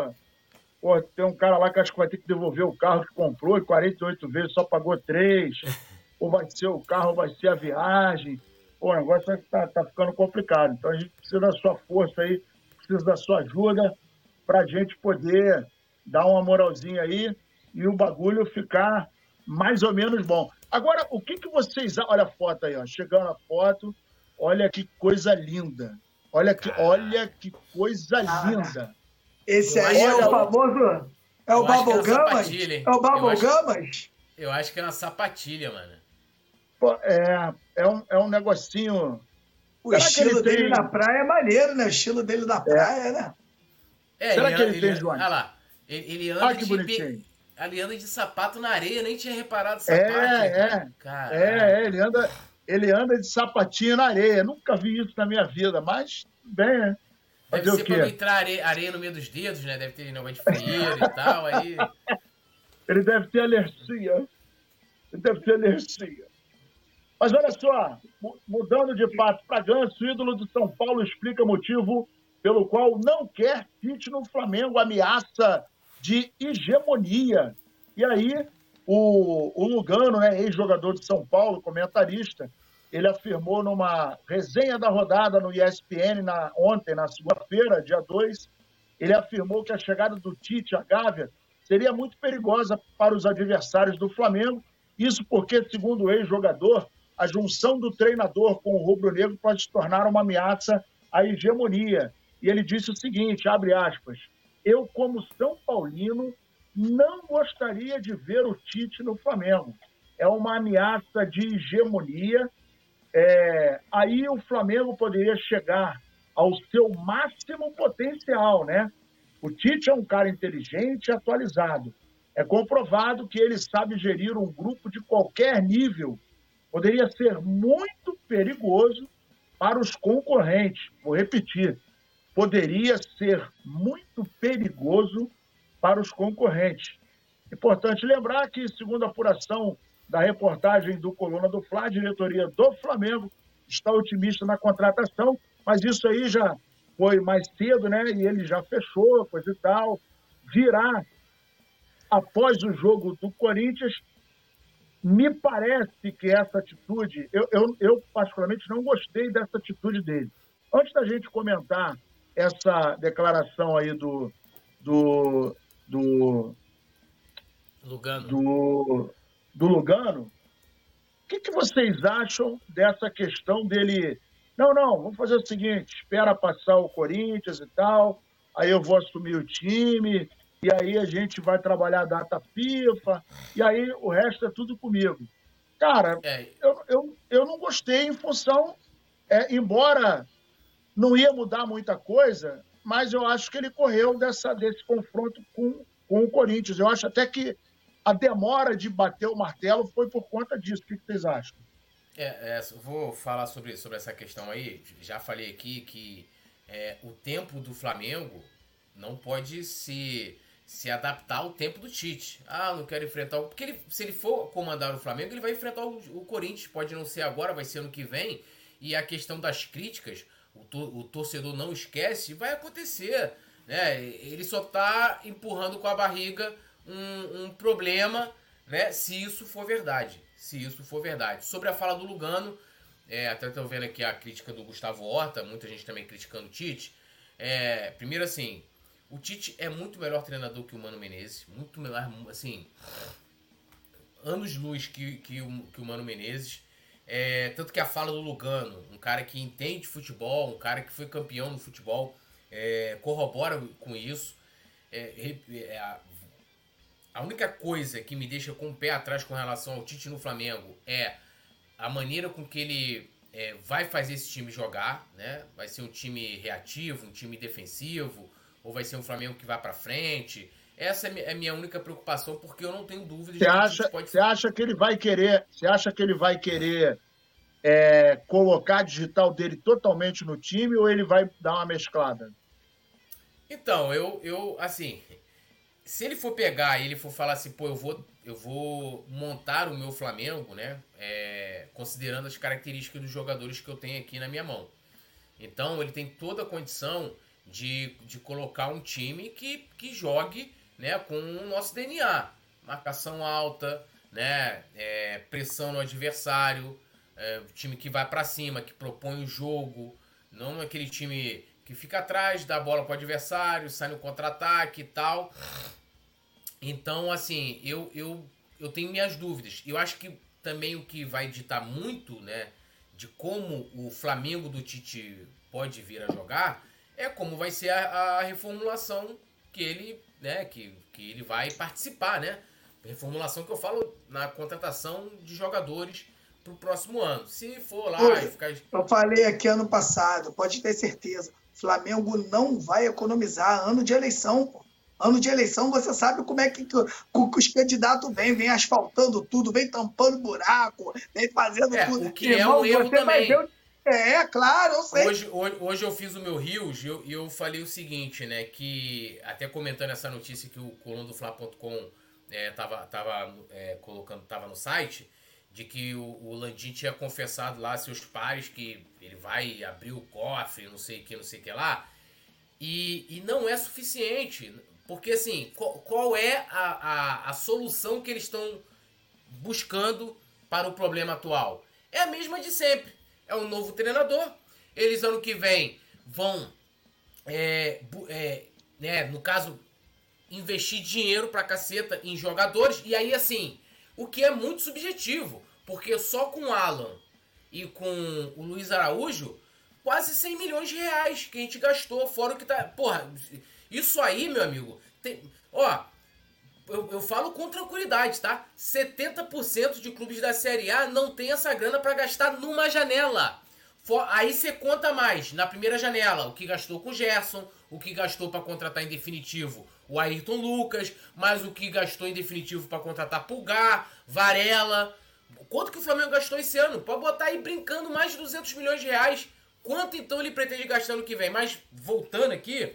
pô, tem um cara lá que acho que vai ter que devolver o carro que comprou, e 48 vezes só pagou três. ou vai ser o carro, ou vai ser a viagem. Pô, o negócio tá, tá ficando complicado. Então a gente precisa da sua força aí, precisa da sua ajuda para a gente poder dar uma moralzinha aí e o bagulho ficar mais ou menos bom. Agora, o que, que vocês. Olha a foto aí, ó. Chegando a foto. Olha que coisa linda. Olha que, olha que coisa linda. Esse aí é o famoso. É o Babogamas? É o Babogamas? Eu acho que é uma sapatilha, mano. Pô, é, é, um, é um negocinho. O Será estilo dele tem... na praia é maneiro, né? O estilo dele na praia, é. né? É, Será ele, que ele, ele tem, João? Olha lá. Ele, ele anda ah, que de, bonitinho. Ele anda de sapato na areia, nem tinha reparado sapato. É, é. É, é, ele anda, ele anda de sapatinho na areia. Nunca vi isso na minha vida, mas bem, né? Deve ser pra não entrar areia, areia, no meio dos dedos, né? Deve ter negócio de frieira e tal. Aí... <laughs> Ele deve ter alergia. Ele deve ter alergia. Mas olha só, mudando de passo para Ganso, ídolo de São Paulo explica motivo pelo qual não quer Tite no Flamengo, ameaça de hegemonia. E aí, o, o Lugano, né, ex-jogador de São Paulo, comentarista, ele afirmou numa resenha da rodada no ESPN na, ontem, na segunda-feira, dia 2, ele afirmou que a chegada do Tite à Gávea seria muito perigosa para os adversários do Flamengo. Isso porque, segundo o ex-jogador, a junção do treinador com o rubro-negro pode se tornar uma ameaça à hegemonia. E ele disse o seguinte, abre aspas, eu, como São Paulino, não gostaria de ver o Tite no Flamengo. É uma ameaça de hegemonia. É, aí o Flamengo poderia chegar ao seu máximo potencial, né? O Tite é um cara inteligente e atualizado. É comprovado que ele sabe gerir um grupo de qualquer nível. Poderia ser muito perigoso para os concorrentes. Vou repetir poderia ser muito perigoso para os concorrentes. Importante lembrar que, segundo a apuração da reportagem do Coluna do Fla, a diretoria do Flamengo está otimista na contratação, mas isso aí já foi mais cedo, né? E ele já fechou, coisa e tal. Virá após o jogo do Corinthians, me parece que essa atitude, eu, eu, eu particularmente não gostei dessa atitude dele. Antes da gente comentar essa declaração aí do, do, do Lugano. Do, do Lugano, o que, que vocês acham dessa questão dele? Não, não, vamos fazer o seguinte: espera passar o Corinthians e tal, aí eu vou assumir o time, e aí a gente vai trabalhar a data FIFA, e aí o resto é tudo comigo. Cara, é. eu, eu, eu não gostei em função, é, embora não ia mudar muita coisa, mas eu acho que ele correu dessa, desse confronto com, com o Corinthians. Eu acho até que a demora de bater o martelo foi por conta disso. O que vocês acham? É, é, vou falar sobre, sobre essa questão aí. Já falei aqui que é, o tempo do Flamengo não pode se, se adaptar ao tempo do Tite. Ah, não quero enfrentar o. Porque ele, se ele for comandar o Flamengo, ele vai enfrentar o, o Corinthians. Pode não ser agora, vai ser ano que vem. E a questão das críticas, o, to, o torcedor não esquece, vai acontecer. Né? Ele só está empurrando com a barriga um, um problema, né? Se isso for verdade. Se isso for verdade. Sobre a fala do Lugano, é, até estou vendo aqui a crítica do Gustavo Horta, muita gente também criticando o Tite. É, primeiro assim, o Tite é muito melhor treinador que o Mano Menezes, muito melhor, assim, anos luz que, que, o, que o Mano Menezes. É, tanto que a fala do Lugano, um cara que entende futebol, um cara que foi campeão no futebol, é, corrobora com isso. É, é, a única coisa que me deixa com o pé atrás com relação ao Tite no Flamengo é a maneira com que ele é, vai fazer esse time jogar, né? Vai ser um time reativo, um time defensivo, ou vai ser um Flamengo que vai para frente? Essa é a é minha única preocupação, porque eu não tenho dúvida você acha, pode... Você acha que ele vai querer, você acha que ele vai querer é, colocar a digital dele totalmente no time ou ele vai dar uma mesclada? Então, eu, eu assim, se ele for pegar e ele for falar assim, pô, eu vou, eu vou montar o meu Flamengo, né? É, considerando as características dos jogadores que eu tenho aqui na minha mão. Então ele tem toda a condição de, de colocar um time que, que jogue né, com o nosso DNA. Marcação alta, né, é, pressão no adversário, é, time que vai para cima, que propõe o jogo, não aquele time que fica atrás, dá a bola pro adversário, sai no contra-ataque e tal. Então, assim, eu, eu, eu tenho minhas dúvidas. Eu acho que também o que vai ditar muito, né, de como o Flamengo do Tite pode vir a jogar é como vai ser a, a reformulação que ele, né, que, que ele vai participar, né? Reformulação que eu falo na contratação de jogadores para o próximo ano. Se for lá Oi, ficar... Eu falei aqui ano passado, pode ter certeza. Flamengo não vai economizar ano de eleição, pô. Ano de eleição, você sabe como é que, que, que os candidatos vêm, vêm asfaltando tudo, vem tampando buraco, vem fazendo é, tudo. O que Irmão, é um erro também. Ver... É, claro, eu sei. Hoje, hoje, hoje eu fiz o meu Rios e eu, eu falei o seguinte, né? Que até comentando essa notícia que o coluna do Fla.com é, tava, tava é, colocando, tava no site, de que o, o Landim tinha confessado lá seus pais que ele vai abrir o cofre, não sei o que, não sei o que lá. E, e não é suficiente. Porque, assim, qual, qual é a, a, a solução que eles estão buscando para o problema atual? É a mesma de sempre. É um novo treinador. Eles, ano que vem, vão, é, é, né, no caso, investir dinheiro pra caceta em jogadores. E aí, assim, o que é muito subjetivo. Porque só com Alan e com o Luiz Araújo, quase 100 milhões de reais que a gente gastou. Fora o que tá. Porra, isso aí, meu amigo, tem. Ó, eu, eu falo com tranquilidade, tá? 70% de clubes da Série A não tem essa grana para gastar numa janela. For, aí você conta mais na primeira janela o que gastou com o Gerson, o que gastou para contratar em definitivo o Ayrton Lucas, mais o que gastou em definitivo para contratar Pulgar, Varela. Quanto que o Flamengo gastou esse ano? Pode botar aí brincando mais de 200 milhões de reais. Quanto então ele pretende gastar no que vem? Mas voltando aqui,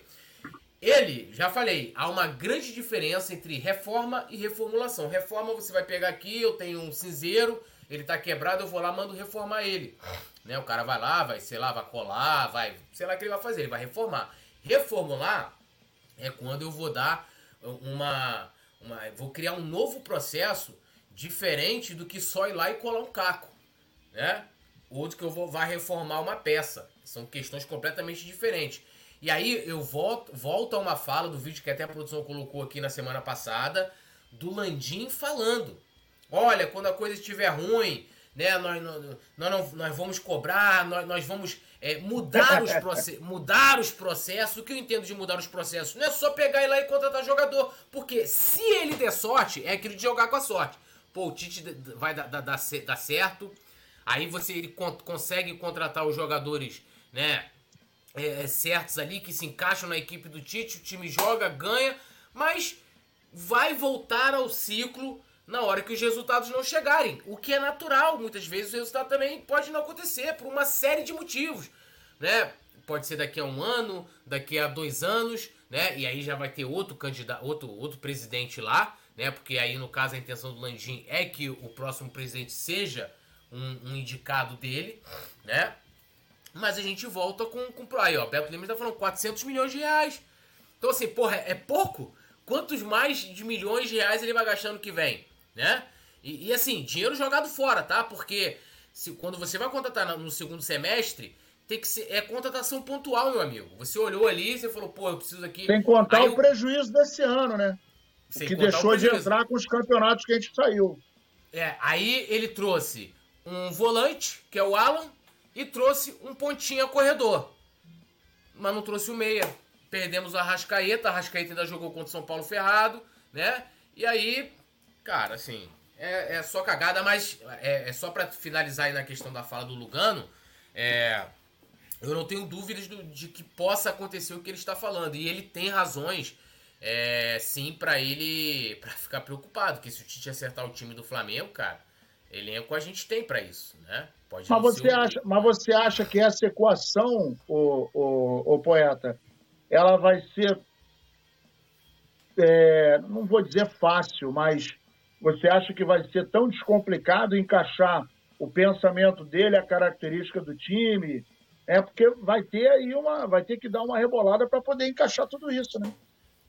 ele, já falei, há uma grande diferença entre reforma e reformulação. Reforma você vai pegar aqui, eu tenho um cinzeiro, ele tá quebrado, eu vou lá, mando reformar ele. Né? O cara vai lá, vai, sei lá, vai colar, vai, sei lá o que ele vai fazer, ele vai reformar. Reformular é quando eu vou dar uma uma, vou criar um novo processo diferente do que só ir lá e colar um caco, né? Outro que eu vou vai reformar uma peça. São questões completamente diferentes. E aí eu volto, volto a uma fala do vídeo que até a produção colocou aqui na semana passada, do Landim falando. Olha, quando a coisa estiver ruim, né, nós, nós, nós, nós vamos cobrar, nós, nós vamos é, mudar, os <laughs> mudar os processos. O que eu entendo de mudar os processos? Não é só pegar e lá e contratar jogador. Porque se ele der sorte, é aquilo de jogar com a sorte. Pô, o Tite vai dar, dar, dar, dar certo. Aí você ele consegue contratar os jogadores, né? É, é, certos ali que se encaixam na equipe do Tite, o time joga, ganha, mas vai voltar ao ciclo na hora que os resultados não chegarem. O que é natural, muitas vezes o resultado também pode não acontecer por uma série de motivos, né? Pode ser daqui a um ano, daqui a dois anos, né? E aí já vai ter outro candidato, outro, outro presidente lá, né? Porque aí no caso a intenção do Landim é que o próximo presidente seja um, um indicado dele, né? Mas a gente volta com, com aí, ó. Beto Lima tá falando 400 milhões de reais. Então assim, porra, é pouco? Quantos mais de milhões de reais ele vai gastar no que vem? né? E, e, assim, dinheiro jogado fora, tá? Porque se, quando você vai contratar no segundo semestre, tem que ser é contratação pontual, meu amigo. Você olhou ali, você falou, pô, eu preciso aqui. Sem contar Aí o prejuízo desse ano, né? Sem que deixou de entrar com os campeonatos que a gente saiu. É, aí ele trouxe um volante, que é o Alan, e trouxe um pontinha corredor. Mas não trouxe o meia. Perdemos a Rascaeta, a Rascaeta ainda jogou contra o São Paulo ferrado, né? E aí Cara, assim, é, é só cagada, mas é, é só para finalizar aí na questão da fala do Lugano, é, eu não tenho dúvidas do, de que possa acontecer o que ele está falando. E ele tem razões, é, sim, para ele para ficar preocupado. Que se o Tite acertar o time do Flamengo, cara, elenco a gente tem para isso, né? Pode mas, você acha, mas você acha que essa equação, o, o, o poeta, ela vai ser, é, não vou dizer fácil, mas você acha que vai ser tão descomplicado encaixar o pensamento dele, a característica do time? É porque vai ter aí uma, vai ter que dar uma rebolada para poder encaixar tudo isso, né?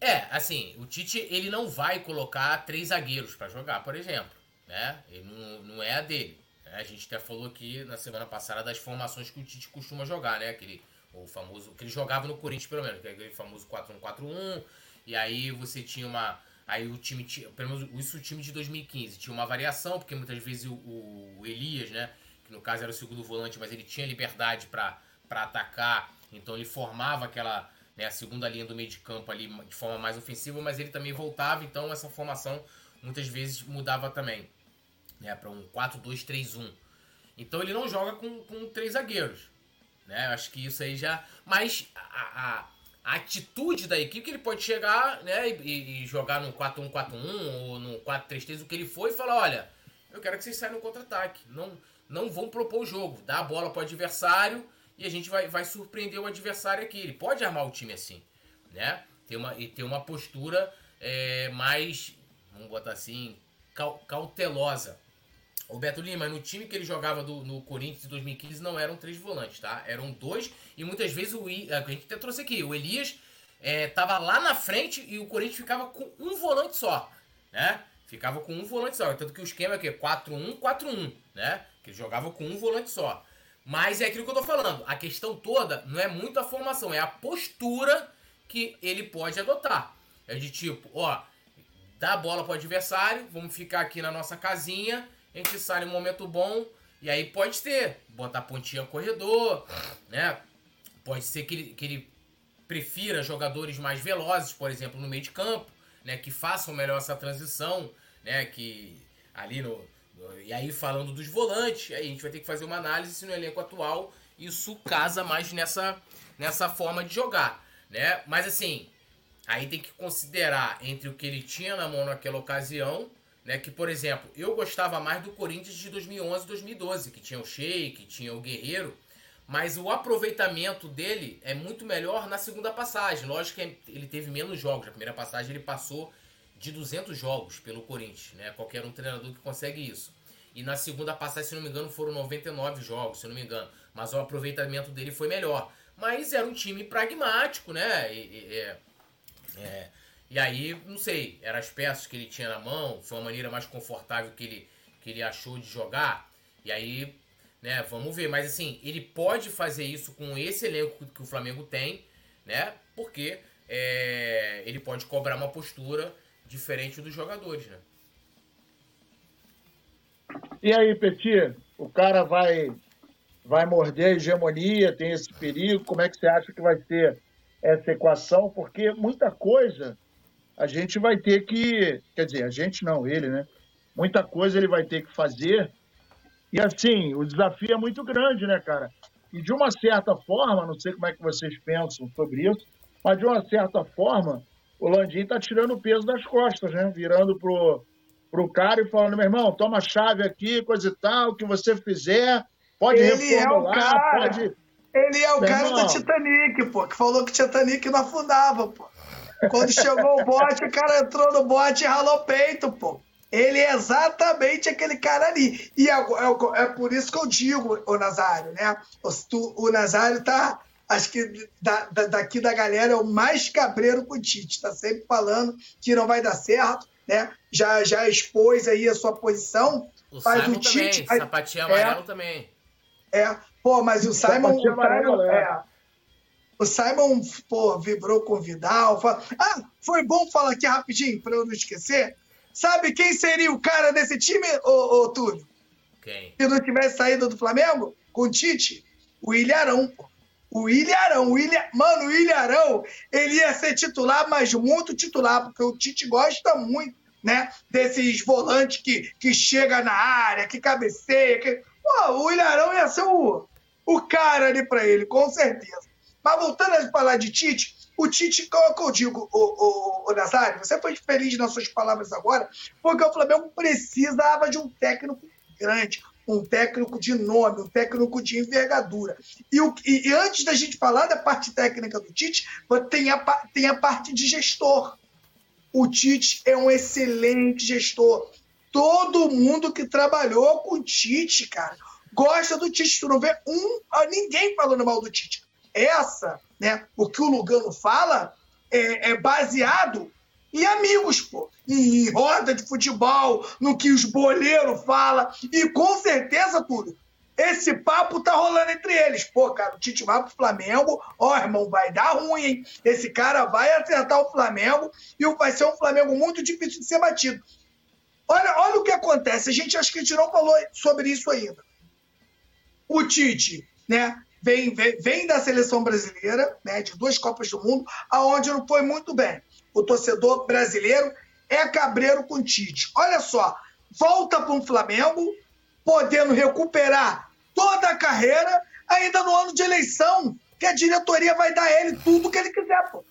É, assim, o Tite ele não vai colocar três zagueiros para jogar, por exemplo, né? Ele não, não é a dele. Né? A gente até falou aqui na semana passada das formações que o Tite costuma jogar, né? Aquele o famoso que ele jogava no Corinthians pelo menos, é aquele famoso 4-1-4-1, e aí você tinha uma Aí o time pelo menos isso o time de 2015, tinha uma variação, porque muitas vezes o, o Elias, né, que no caso era o segundo volante, mas ele tinha liberdade para atacar, então ele formava aquela né, a segunda linha do meio de campo ali de forma mais ofensiva, mas ele também voltava, então essa formação muitas vezes mudava também, né, para um 4-2-3-1. Então ele não joga com, com três zagueiros, né? Acho que isso aí já, mas a, a a atitude da equipe que ele pode chegar né, e, e jogar num 4-1-4-1 ou num 4-3-3, o que ele foi, e falar: olha, eu quero que vocês saiam no contra-ataque. Não, não vão propor o jogo. Dá a bola para o adversário e a gente vai, vai surpreender o adversário aqui. Ele pode armar o time assim, né? Ter uma, e ter uma postura é, mais, vamos botar assim, cautelosa. O Beto Lima, no time que ele jogava do, no Corinthians em 2015, não eram três volantes, tá? Eram dois, e muitas vezes o a gente até trouxe aqui, o Elias é, tava lá na frente e o Corinthians ficava com um volante só, né? Ficava com um volante só. Tanto que o esquema é o quê? 4-1, 4-1, né? Que ele jogava com um volante só. Mas é aquilo que eu tô falando. A questão toda não é muito a formação, é a postura que ele pode adotar. É de tipo, ó, dá a bola pro adversário, vamos ficar aqui na nossa casinha a gente sai num momento bom, e aí pode ter, botar pontinha corredor, né? Pode ser que ele, que ele prefira jogadores mais velozes, por exemplo, no meio de campo, né? Que façam melhor essa transição, né? Que ali no. e aí falando dos volantes, aí a gente vai ter que fazer uma análise se no elenco atual isso casa mais nessa, nessa forma de jogar, né? Mas assim, aí tem que considerar entre o que ele tinha na mão naquela ocasião né? Que, por exemplo, eu gostava mais do Corinthians de 2011 2012, que tinha o Sheik, tinha o Guerreiro, mas o aproveitamento dele é muito melhor na segunda passagem. Lógico que ele teve menos jogos. Na primeira passagem ele passou de 200 jogos pelo Corinthians, né? Qualquer um treinador que consegue isso. E na segunda passagem, se não me engano, foram 99 jogos, se não me engano. Mas o aproveitamento dele foi melhor. Mas era um time pragmático, né? E, e, é, é E aí, não sei, eram as peças que ele tinha na mão, foi uma maneira mais confortável que ele, que ele achou de jogar. E aí, né, vamos ver. Mas assim, ele pode fazer isso com esse elenco que o Flamengo tem, né? Porque é, ele pode cobrar uma postura diferente dos jogadores, né? E aí, Petit, o cara vai vai morder a hegemonia, tem esse perigo. Como é que você acha que vai ser essa equação? Porque muita coisa a gente vai ter que, quer dizer, a gente não, ele, né? Muita coisa ele vai ter que fazer. E assim, o desafio é muito grande, né, cara? E de uma certa forma, não sei como é que vocês pensam sobre isso, mas de uma certa forma, o Landim tá tirando o peso das costas, né? Virando pro, pro cara e falando, meu irmão, toma a chave aqui, coisa e tal, o que você fizer, pode ele é o cara, pode... Ele é o meu cara irmão. do Titanic, pô, que falou que Titanic não afundava, pô. Quando chegou o bote, o cara entrou no bote e ralou o peito, pô. Ele é exatamente aquele cara ali. E é, é, é por isso que eu digo, o Nazário, né? O, o Nazário tá, acho que da, da, daqui da galera é o mais cabreiro com o Tite. Tá sempre falando que não vai dar certo, né? Já, já expôs aí a sua posição. O faz Simon o Tite. Também, sapatinho amarelo é, também. É, pô, mas o Simon. O Simon é. é o Simon, pô, vibrou com o Vidal. Fala... Ah, foi bom falar aqui rapidinho, para eu não esquecer. Sabe quem seria o cara desse time, ô, ô Túlio? Quem? Se não tivesse saído do Flamengo? Com o Tite? O Ilharão, pô. O Ilharão, o Ilha... mano, o Ilharão, ele ia ser titular, mas muito titular, porque o Tite gosta muito, né? Desses volantes que, que chega na área, que cabeceia. Que... Pô, o Ilharão ia ser o, o cara ali para ele, com certeza. Mas voltando a falar de Tite, o Tite, como é eu digo, o, o, o Nazário, você foi feliz nas suas palavras agora, porque o Flamengo precisava de um técnico grande, um técnico de nome, um técnico de envergadura. E, o, e, e, antes da gente falar da parte técnica do Tite, tem a, tem a parte de gestor. O Tite é um excelente gestor. Todo mundo que trabalhou com o Tite, cara, gosta do Tite. Tu não vê um, ninguém falando mal do Tite essa, né, o que o Lugano fala, é, é baseado em amigos, pô, em, em, roda de futebol, no que os boleiros falam, e com certeza, tudo. Esse papo tá rolando entre eles. Pô, cara, o Tite vai pro Flamengo, ó, irmão, vai dar ruim, hein? Esse cara vai acertar o Flamengo e vai ser um Flamengo muito difícil de ser batido. Olha, olha o que acontece. A gente acho que a gente não falou sobre isso ainda. O Tite, né? Vem, vem, vem da seleção brasileira, né, de duas Copas do Mundo, aonde não foi muito bem. O torcedor brasileiro é cabreiro com Tite. Olha só, volta para um Flamengo, podendo recuperar toda a carreira, ainda no ano de eleição, que a diretoria vai dar a ele tudo que ele quiser, pô.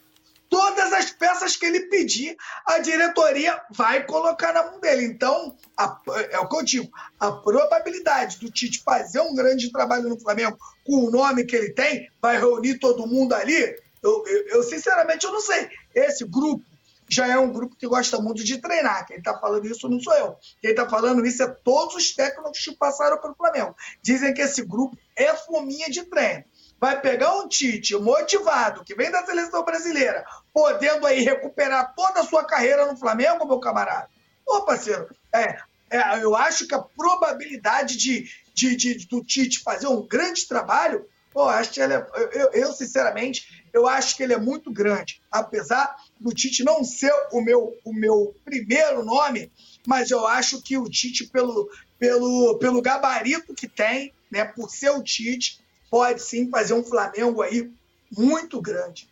Todas as peças que ele pedir, a diretoria vai colocar na mão dele. Então, a, é o que eu digo: a probabilidade do Tite fazer um grande trabalho no Flamengo com o nome que ele tem, vai reunir todo mundo ali. Eu, eu, eu sinceramente, eu não sei. Esse grupo já é um grupo que gosta muito de treinar. Quem está falando isso não sou eu. Quem está falando isso é todos os técnicos que passaram pelo Flamengo. Dizem que esse grupo é fominha de treino vai pegar um Tite motivado, que vem da seleção brasileira, podendo aí recuperar toda a sua carreira no Flamengo, meu camarada. Ô, parceiro, é, é, eu acho que a probabilidade de, de, de, do Tite fazer um grande trabalho, pô, acho que é, eu, eu, sinceramente, eu acho que ele é muito grande. Apesar do Tite não ser o meu, o meu primeiro nome, mas eu acho que o Tite, pelo, pelo, pelo gabarito que tem, né, por ser o Tite, pode sim fazer um Flamengo aí muito grande.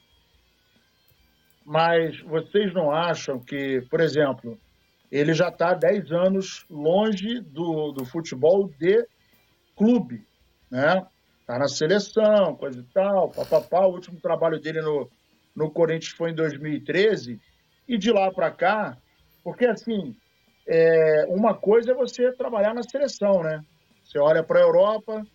Mas vocês não acham que, por exemplo, ele já está há 10 anos longe do, do futebol de clube, né? Está na seleção, coisa e tal, papapá. O último trabalho dele no, no Corinthians foi em 2013. E de lá para cá, porque assim, é, uma coisa é você trabalhar na seleção, né? Você olha para a Europa,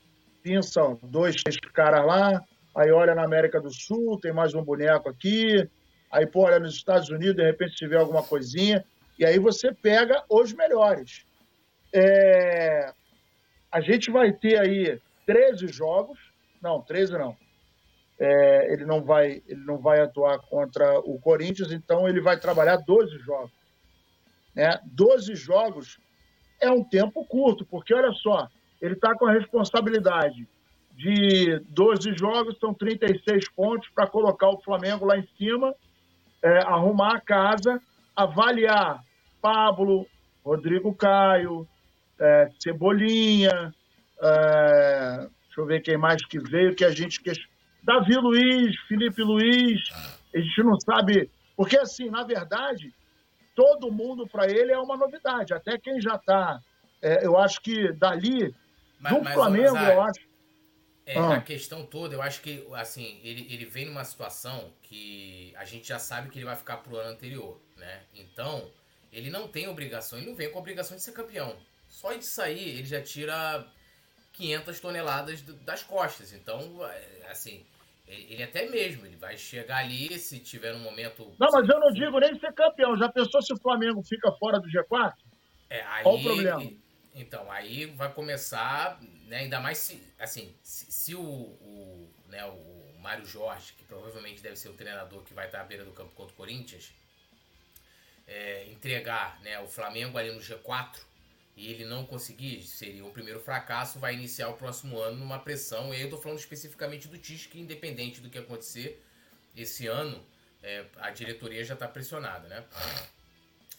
pinçam dois, três caras lá, aí olha na América do Sul, tem mais um boneco aqui, aí pô, olha nos Estados Unidos, de repente tiver alguma coisinha, e aí você pega os melhores. É... A gente vai ter aí 13 jogos, não, 13 não, é, ele, não vai, ele não vai atuar contra o Corinthians, então ele vai trabalhar 12 jogos. Né? 12 jogos é um tempo curto, porque olha só, ele está com a responsabilidade de 12 jogos, são 36 pontos para colocar o Flamengo lá em cima, é, arrumar a casa, avaliar Pablo, Rodrigo Caio, é, Cebolinha, é, deixa eu ver quem mais que veio, que a gente. Davi Luiz, Felipe Luiz, a gente não sabe. Porque, assim, na verdade, todo mundo para ele é uma novidade. Até quem já está. É, eu acho que dali, mas, do mas, Flamengo, eu acho. É, ah. A questão toda, eu acho que, assim, ele, ele vem numa situação que a gente já sabe que ele vai ficar pro ano anterior, né? Então, ele não tem obrigação, ele não vem com a obrigação de ser campeão. Só de sair, ele já tira 500 toneladas das costas. Então, é, assim, ele até mesmo, ele vai chegar ali se tiver um momento. Não, mas eu não digo nem ser campeão. Já pensou se o Flamengo fica fora do G4? É, aí, Qual o problema? Então, aí vai começar, né, ainda mais se, assim, se, se o, o, né, o Mário Jorge, que provavelmente deve ser o treinador que vai estar à beira do campo contra o Corinthians, é, entregar né, o Flamengo ali no G4 e ele não conseguir, seria um primeiro fracasso, vai iniciar o próximo ano numa pressão. E aí eu estou falando especificamente do Tite, que independente do que acontecer esse ano, é, a diretoria já está pressionada, né?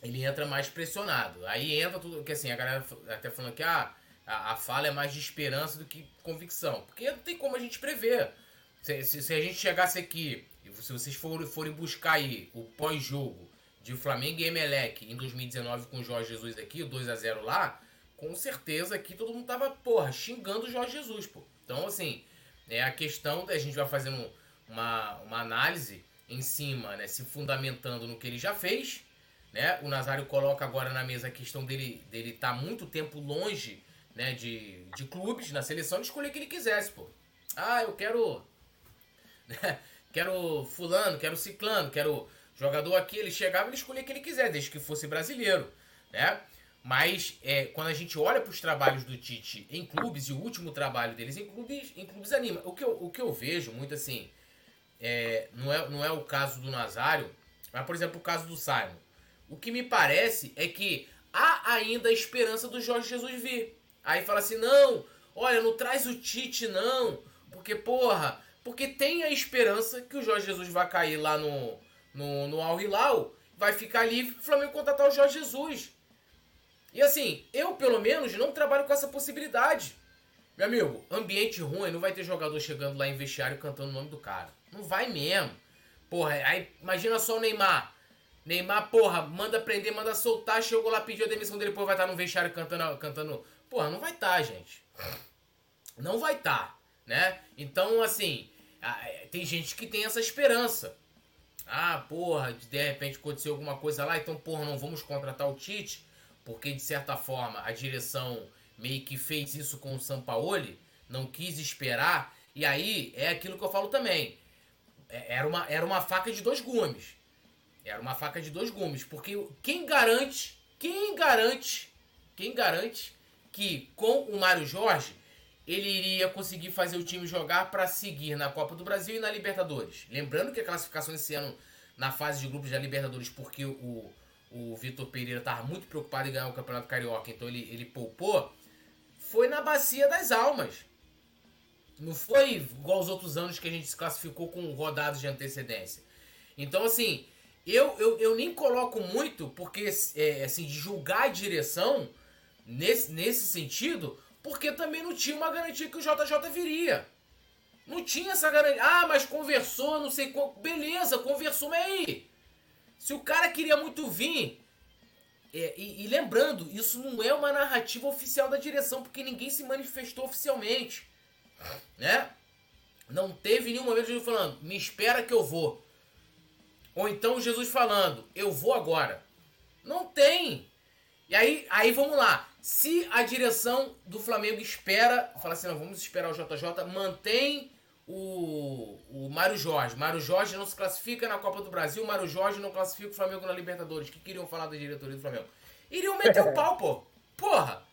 Ele entra mais pressionado. Aí entra tudo, que assim, a galera até falando que ah, a, a fala é mais de esperança do que convicção. Porque não tem como a gente prever. Se, se, se a gente chegasse aqui, se vocês forem, forem buscar aí o pós-jogo de Flamengo e Emelec em 2019 com o Jorge Jesus aqui, 2 a 0 lá, com certeza aqui todo mundo tava, porra, xingando o Jorge Jesus, pô. Então, assim, é a questão da gente vai fazendo uma, uma análise em cima, né, se fundamentando no que ele já fez, né? O Nazário coloca agora na mesa a questão dele dele estar tá muito tempo longe, né, de, de clubes na seleção de escolher que ele quisesse, pô. Ah, eu quero <laughs> né, quero fulano, quero ciclano, quero jogador aqui, ele chegava e escolhia quem ele quiser, desde que fosse brasileiro, né? Mas é, quando a gente olha para os trabalhos do Tite em clubes, e o último trabalho deles em clubes, em clubes anima. O que eu, o que eu vejo muito assim, é, não, é, não é o caso do Nazário, mas por exemplo o caso do Simon. O que me parece é que há ainda a esperança do Jorge Jesus vir. Aí fala assim, não, olha, não traz o Tite não, porque porra, porque tem a esperança que o Jorge Jesus vai cair lá no, no, no Al Hilal, vai ficar livre o Flamengo contratar o Jorge Jesus. E assim, eu pelo menos não trabalho com essa possibilidade. Meu amigo, ambiente ruim, não vai ter jogador chegando lá em vestiário cantando o nome do cara. Não vai mesmo. Porra, aí imagina só o Neymar. Neymar, porra, manda prender, manda soltar, chegou lá, pediu a demissão dele, depois vai estar no vestiário cantando, cantando. Porra, não vai estar, tá, gente. Não vai estar, tá, né? Então, assim, tem gente que tem essa esperança. Ah, porra, de repente aconteceu alguma coisa lá, então, porra, não vamos contratar o Tite, porque de certa forma a direção meio que fez isso com o Sampaoli, não quis esperar, e aí é aquilo que eu falo também. É, era uma, era uma faca de dois gumes. Era uma faca de dois gumes, porque quem garante, quem garante, quem garante que com o Mário Jorge ele iria conseguir fazer o time jogar para seguir na Copa do Brasil e na Libertadores. Lembrando que a classificação esse ano na fase de grupos da Libertadores, porque o, o Vitor Pereira estava muito preocupado em ganhar o Campeonato Carioca, então ele, ele poupou, foi na Bacia das Almas. Não foi igual aos outros anos que a gente se classificou com rodadas de antecedência. Então, assim, eu, eu, eu nem coloco muito, porque, é, assim, de julgar a direção nesse, nesse sentido, porque também não tinha uma garantia que o JJ viria. Não tinha essa garantia. Ah, mas conversou, não sei qual. Beleza, conversou, mas aí. Se o cara queria muito vir. É, e, e, lembrando, isso não é uma narrativa oficial da direção, porque ninguém se manifestou oficialmente. Né? Não teve nenhum momento Jesus falando, me espera que eu vou. Ou então Jesus falando, eu vou agora. Não tem. E aí, aí vamos lá. Se a direção do Flamengo espera, fala assim, não, vamos esperar o JJ, mantém o, o Mário Jorge. Mário Jorge não se classifica na Copa do Brasil, Mário Jorge não classifica o Flamengo na Libertadores. Que queriam falar da diretoria do Flamengo? Iriam meter o pau, pô. Porra.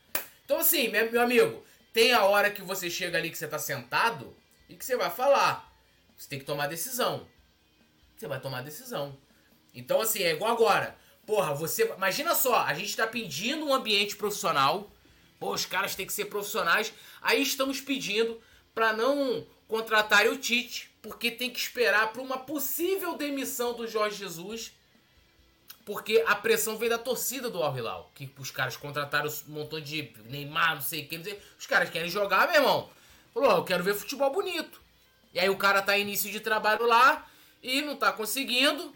Então assim, meu amigo, tem a hora que você chega ali que você tá sentado e que você vai falar. Você tem que tomar decisão. Você vai tomar decisão. Então, assim, é igual agora. Porra, você. Imagina só, a gente tá pedindo um ambiente profissional. Pô, os caras têm que ser profissionais. Aí estamos pedindo para não contratarem o Tite, porque tem que esperar para uma possível demissão do Jorge Jesus. Porque a pressão veio da torcida do Al Hilal. Que os caras contrataram um montão de Neymar, não sei o que. Os caras querem jogar, meu irmão. Falou, eu quero ver futebol bonito. E aí o cara tá em início de trabalho lá e não tá conseguindo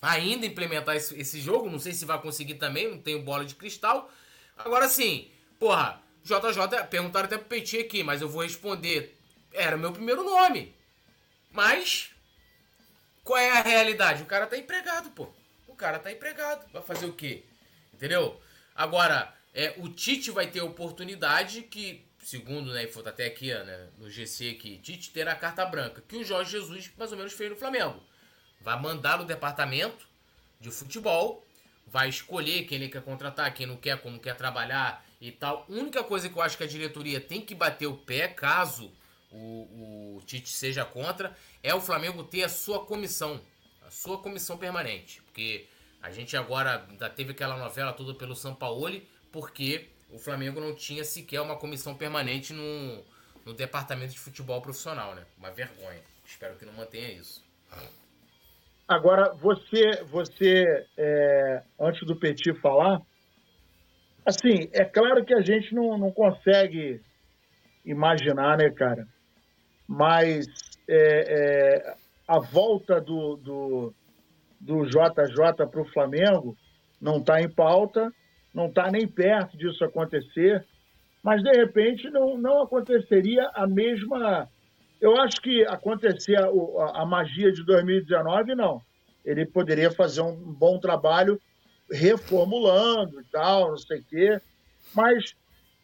ainda implementar esse, esse jogo. Não sei se vai conseguir também, não tenho bola de cristal. Agora sim, porra, JJ, perguntaram até pro Petit aqui, mas eu vou responder. Era meu primeiro nome. Mas, qual é a realidade? O cara tá empregado, pô. O cara tá empregado. Vai fazer o quê? Entendeu? Agora, é, o Tite vai ter oportunidade que segundo, né, e foi até aqui né, no GC que Tite terá carta branca, que o Jorge Jesus mais ou menos fez no Flamengo. Vai mandar no departamento de futebol, vai escolher quem ele quer contratar, quem não quer, como quer trabalhar e tal. A única coisa que eu acho que a diretoria tem que bater o pé, caso o, o Tite seja contra, é o Flamengo ter a sua comissão, a sua comissão permanente. Porque a gente agora ainda teve aquela novela toda pelo Sampaoli, porque o Flamengo não tinha sequer uma comissão permanente no, no departamento de futebol profissional, né? Uma vergonha. Espero que não mantenha isso. Agora, você, você é, antes do Petit falar, assim, é claro que a gente não, não consegue imaginar, né, cara? Mas é, é, a volta do, do, do JJ para o Flamengo não está em pauta não está nem perto disso acontecer, mas de repente não, não aconteceria a mesma. Eu acho que acontecer a, a, a magia de 2019, não. Ele poderia fazer um bom trabalho reformulando e tal, não sei o quê, mas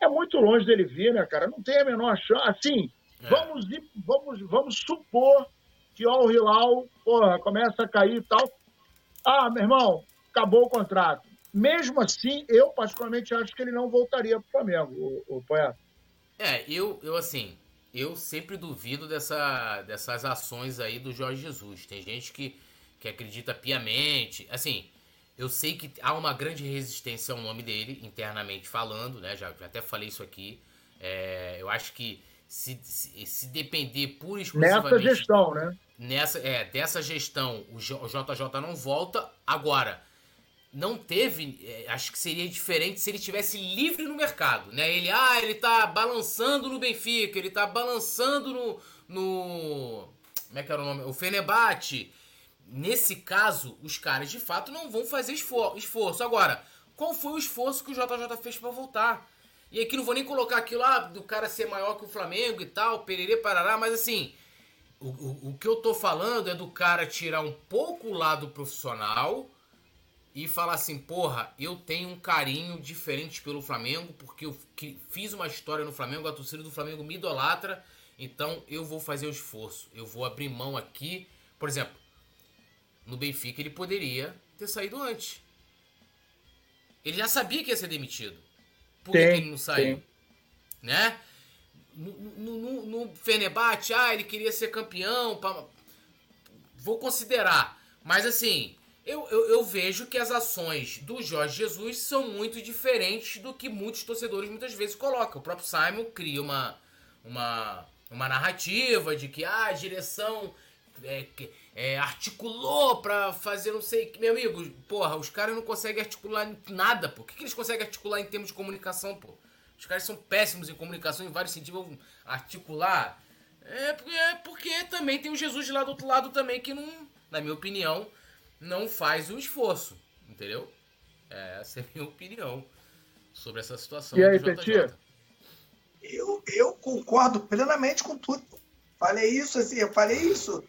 é muito longe dele vir, né, cara? Não tem a menor chance. Assim, é. vamos, vamos, vamos supor que ó, o Hilal porra, começa a cair e tal. Ah, meu irmão, acabou o contrato. Mesmo assim, eu particularmente acho que ele não voltaria para o Flamengo, o, o poeta. É, eu, eu assim, eu sempre duvido dessa, dessas ações aí do Jorge Jesus. Tem gente que, que acredita piamente. Assim, eu sei que há uma grande resistência ao nome dele, internamente falando, né? Já, já até falei isso aqui. É, eu acho que se, se, se depender pura e exclusivamente... Nessa gestão, né? Nessa, é, dessa gestão, o JJ não volta. Agora, não teve, é, acho que seria diferente se ele tivesse livre no mercado, né? Ele, ah, ele tá balançando no Benfica, ele tá balançando no, no como é que era o nome? O Fenerbahçe. Nesse caso, os caras de fato não vão fazer esforço. Agora, qual foi o esforço que o JJ fez para voltar? E aqui não vou nem colocar aquilo lá do cara ser maior que o Flamengo e tal, pererê, parará, mas assim, o, o, o que eu tô falando é do cara tirar um pouco o lado profissional e falar assim, porra, eu tenho um carinho diferente pelo Flamengo, porque eu fiz uma história no Flamengo, a torcida do Flamengo me idolatra, então eu vou fazer o esforço, eu vou abrir mão aqui. Por exemplo, no Benfica ele poderia ter saído antes. Ele já sabia que ia ser demitido. Por que ele não saiu? Sim. Né? No, no, no, no Fenerbahçe, ah, ele queria ser campeão. Pra... Vou considerar. Mas assim, eu, eu, eu, vejo que as ações do Jorge Jesus são muito diferentes do que muitos torcedores muitas vezes colocam. O próprio Simon cria uma, uma, uma narrativa de que ah, a direção é, é, articulou pra fazer não sei. Meu amigo, porra, os caras não conseguem articular nada, pô. O que, que eles conseguem articular em termos de comunicação, pô? Os caras são péssimos em comunicação em vários sentidos. Articular. É porque, é porque também tem o Jesus lá do outro lado também que não, na minha opinião não faz o esforço, entendeu? É, essa é a minha opinião sobre essa situação. E aí, Petir? Eu, eu concordo plenamente com tudo. Falei isso, assim, eu falei isso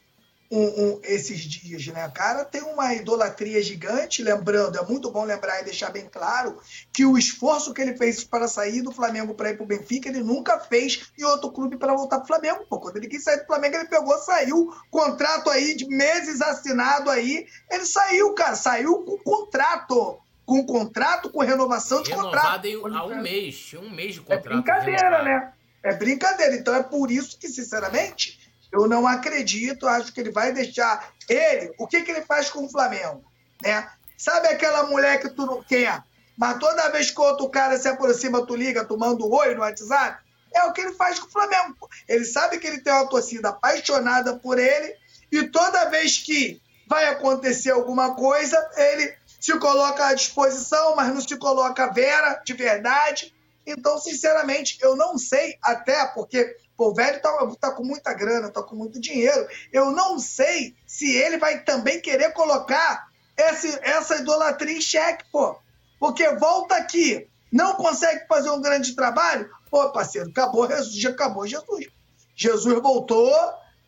um, um, esses dias, né? O cara tem uma idolatria gigante, lembrando, é muito bom lembrar e deixar bem claro que o esforço que ele fez para sair do Flamengo para ir para o Benfica, ele nunca fez em outro clube para voltar para o Flamengo. Pô. Quando ele quis sair do Flamengo, ele pegou, saiu, contrato aí de meses assinado aí, ele saiu, cara, saiu com contrato com contrato, com renovação de Renovado contrato. há um mês, um mês de contrato. É brincadeira, renovado. né? É brincadeira. Então é por isso que, sinceramente, Eu não acredito, acho que ele vai deixar. Ele, o que, que ele faz com o Flamengo? Né? Sabe aquela mulher que tu não quer, mas toda vez que outro cara se aproxima, tu liga, tu manda um oi no WhatsApp? É o que ele faz com o Flamengo. Ele sabe que ele tem uma torcida apaixonada por ele e toda vez que vai acontecer alguma coisa, ele se coloca à disposição, mas não se coloca vera de verdade. Então, sinceramente, eu não sei, até porque pô, o velho tá, tá com muita grana, tá com muito dinheiro. Eu não sei se ele vai também querer colocar esse, essa idolatria em xeque, pô. Porque volta aqui, não consegue fazer um grande trabalho, pô, parceiro, acabou, já acabou Jesus. Jesus voltou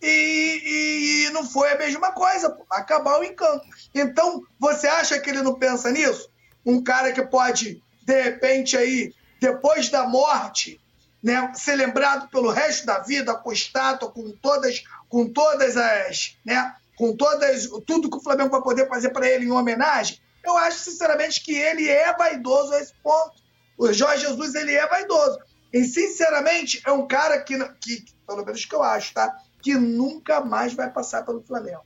e, e não foi a mesma coisa, pô, acabar o encanto. Então, você acha que ele não pensa nisso? Um cara que pode, de repente, aí, depois da morte, né, ser lembrado pelo resto da vida, com estátua, com todas, com todas as, né, com todas, tudo que o Flamengo vai poder fazer para ele em homenagem. Eu acho, sinceramente, que ele é vaidoso a esse ponto. O Jorge Jesus, ele é vaidoso. E, sinceramente, é um cara que, que pelo menos que eu acho, tá? Que nunca mais vai passar pelo Flamengo.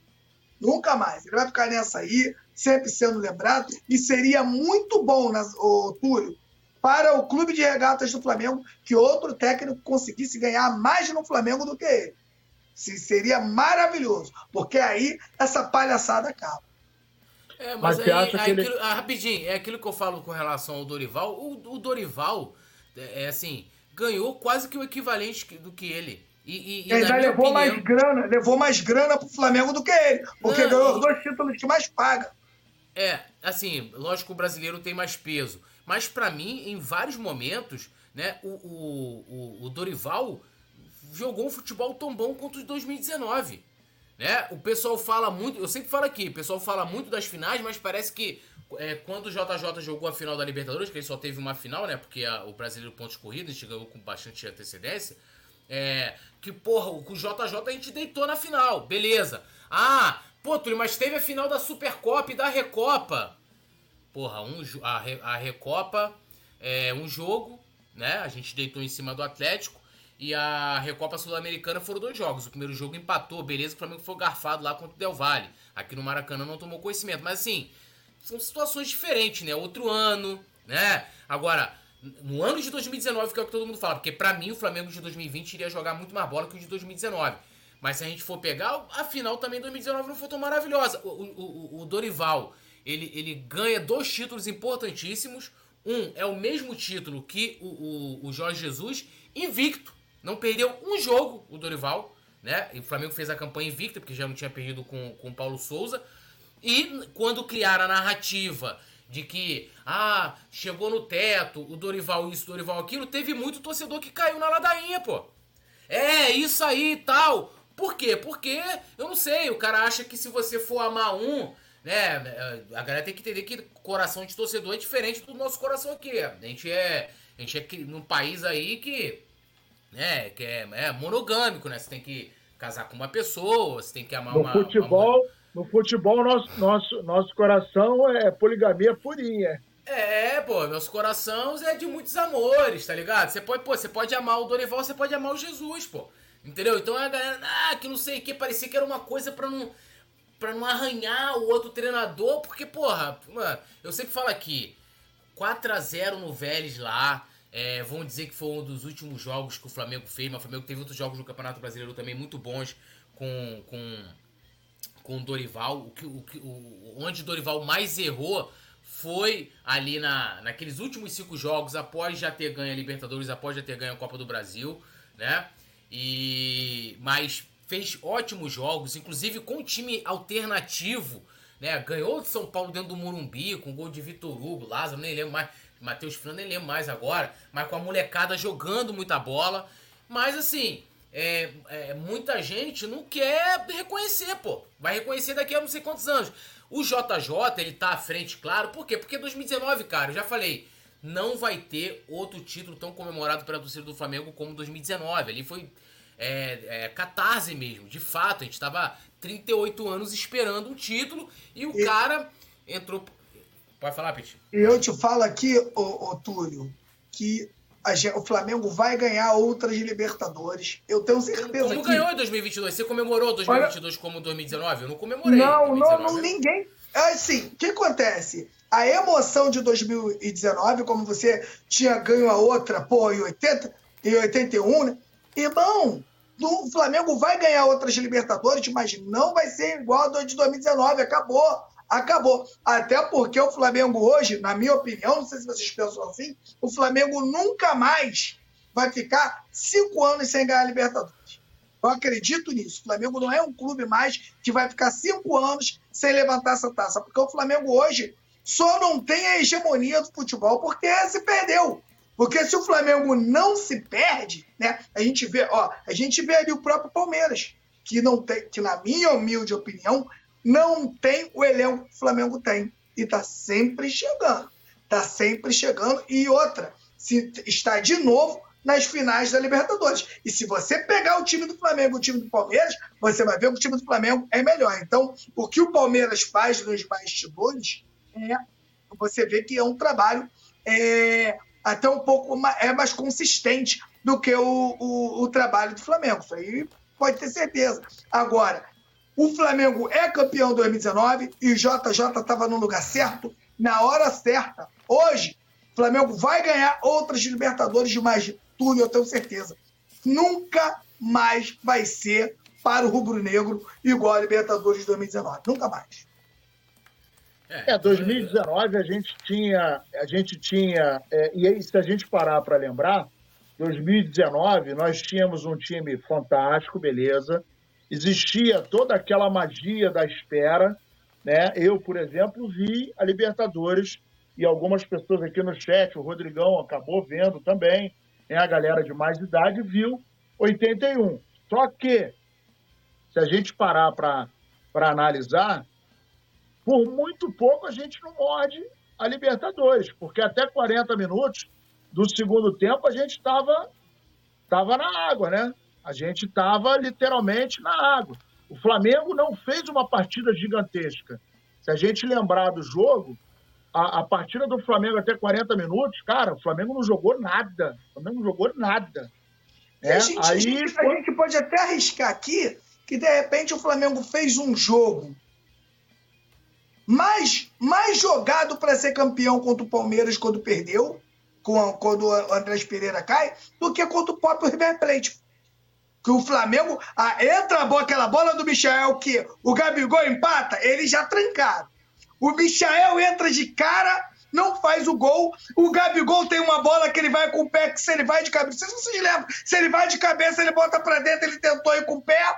Nunca mais. Ele vai ficar nessa aí, sempre sendo lembrado. E seria muito bom, né, o Túlio, para o clube de regatas do Flamengo que outro técnico conseguisse ganhar mais no Flamengo do que ele. Seria maravilhoso, porque aí essa palhaçada acaba. É, mas, mas aí, que ele... aquilo, ah, rapidinho, é aquilo que eu falo com relação ao Dorival. O, o Dorival, é, é, assim, ganhou quase que o equivalente do que ele. E, e, e ele levou opinião... mais grana, levou mais grana pro Flamengo do que ele, porque Não, ganhou os dois títulos que mais paga. É, assim, lógico que o brasileiro tem mais peso. Mas para mim, em vários momentos, né, o, o, o, o, Dorival jogou um futebol tão bom quanto o de 2019. Né? O pessoal fala muito, eu sempre falo aqui, o pessoal fala muito das finais, mas parece que é, quando o JJ jogou a final da Libertadores, que ele só teve uma final, né? Porque a, o brasileiro pontos corridos, a gente ganhou com bastante antecedência. É, que, porra, o JJ a gente deitou na final, beleza. Ah, pô, Túlio, mas teve a final da Supercopa e da Recopa porra, um, a, a Recopa é um jogo, né? A gente deitou em cima do Atlético. E a Recopa Sul-Americana foram dois jogos. O primeiro jogo empatou, beleza, o Flamengo foi garfado lá contra o Del Valle. Aqui no Maracanã não tomou conhecimento. Mas assim, são situações diferentes, né? Outro ano, né? Agora, no ano de 2019, que é o que todo mundo fala, porque para mim o Flamengo de 2020 iria jogar muito mais bola que o de 2019. Mas se a gente for pegar, a final também de 2019 não foi tão maravilhosa. O, o, o Dorival ele, ele ganha dois títulos importantíssimos. Um é o mesmo título que o, o, o Jorge Jesus, invicto. Não perdeu um jogo, o Dorival. Né? E o Flamengo fez a campanha invicta, porque já não tinha perdido com, com o Paulo Souza. E quando criaram a narrativa de que, ah, chegou no teto, o Dorival isso, o Dorival aquilo, teve muito torcedor que caiu na ladainha, pô. É, isso aí e tal. Por quê? Porque, eu não sei, o cara acha que se você for amar um, né? A galera tem que entender que coração de torcedor é diferente do nosso coração aqui. A gente é, a gente é num país aí que, né, que é, é monogâmico, né? Você tem que casar com uma pessoa, você tem que amar no uma. Futebol, uma... No futebol, nosso, nosso, nosso coração é poligamia purinha. É, pô, meus corações é de muitos amores, tá ligado? Você pode, pô, você pode amar o Dorival, você pode amar o Jesus, pô. Entendeu? Então a galera, ah, que não sei o que, parecia que era uma coisa pra não para não arranhar o outro treinador, porque, porra, mano, eu sempre falo aqui, 4 a 0 no Vélez lá, é, vão dizer que foi um dos últimos jogos que o Flamengo fez, mas o Flamengo teve outros jogos no Campeonato Brasileiro também muito bons com, com, com o Dorival, o que, o, o, onde o Dorival mais errou foi ali na, naqueles últimos cinco jogos, após já ter ganho a Libertadores, após já ter ganho a Copa do Brasil, né? E mas fez ótimos jogos, inclusive com um time alternativo, né? Ganhou de São Paulo dentro do Morumbi, com gol de Vitor Hugo, Lázaro, nem lembro mais, Matheus Fernando nem lembro mais agora, mas com a molecada jogando muita bola. Mas assim, é, é, muita gente não quer reconhecer, pô. Vai reconhecer daqui a não sei quantos anos. O JJ, ele tá à frente, claro. Por quê? Porque 2019, cara, eu já falei, não vai ter outro título tão comemorado pela torcida do Flamengo como 2019. Ali foi é, é, catarse mesmo. De fato, a gente estava 38 anos esperando um título e o e... cara entrou. Pode falar, Pete? E eu te falo aqui, ô, ô, Túlio, que Gente, o Flamengo vai ganhar outras Libertadores. Eu tenho certeza. Como que... ganhou em 2022? Você comemorou 2022 Olha... como 2019? Eu não comemorei. Não, 2019. não, não, ninguém. Assim, o que acontece? A emoção de 2019, como você tinha ganho a outra, pô, em 80, em 81, né? Irmão, o Flamengo vai ganhar outras Libertadores, mas não vai ser igual a de 2019. Acabou acabou. Até porque o Flamengo hoje, na minha opinião, não sei se vocês pensam assim, o Flamengo nunca mais vai ficar cinco anos sem ganhar Libertadores. Eu acredito nisso. O Flamengo não é um clube mais que vai ficar cinco anos sem levantar essa taça. Porque o Flamengo hoje só não tem a hegemonia do futebol porque se perdeu. Porque se o Flamengo não se perde, né? A gente vê, ó, a gente vê ali o próprio Palmeiras, que não tem, que na minha humilde opinião, não tem o elenco que o Flamengo tem. E está sempre chegando. Está sempre chegando. E outra, se está de novo nas finais da Libertadores. E se você pegar o time do Flamengo o time do Palmeiras, você vai ver que o time do Flamengo é melhor. Então, o que o Palmeiras faz nos bastidores é você vê que é um trabalho é, até um pouco é mais consistente do que o, o, o trabalho do Flamengo. Isso aí pode ter certeza. Agora, o Flamengo é campeão 2019 e o JJ estava no lugar certo, na hora certa. Hoje, o Flamengo vai ganhar outras Libertadores de mais tudo, eu tenho certeza. Nunca mais vai ser para o rubro-negro igual a Libertadores de 2019. Nunca mais. É, 2019 a gente tinha, a gente tinha, é, e aí, se a gente parar para lembrar, 2019 nós tínhamos um time fantástico, beleza existia toda aquela magia da espera. Né? Eu, por exemplo, vi a Libertadores e algumas pessoas aqui no chat, o Rodrigão acabou vendo também, né? a galera de mais idade viu 81. Só que, se a gente parar para analisar, por muito pouco a gente não morde a Libertadores, porque até 40 minutos do segundo tempo a gente estava tava na água, né? A gente estava literalmente na água. O Flamengo não fez uma partida gigantesca. Se a gente lembrar do jogo, a, a, partida do Flamengo até 40 minutos, cara, o Flamengo não jogou nada. O Flamengo não jogou nada. É, a, gente, aí, a, gente, a gente pode até arriscar aqui que, de repente, o Flamengo fez um jogo mais, mais jogado para ser campeão contra o Palmeiras quando perdeu, quando o Andrés Pereira cai, do que contra o próprio River Plate que o Flamengo ah, entra a bola, aquela bola do Michael que o Gabigol empata, eles já trancaram. O Michael entra de cara, não faz o gol. O Gabigol tem uma bola que ele vai com o pé, que se ele vai de cabeça, se vocês lembram, se ele vai de cabeça, ele bota pra dentro, ele tentou ir com o pé.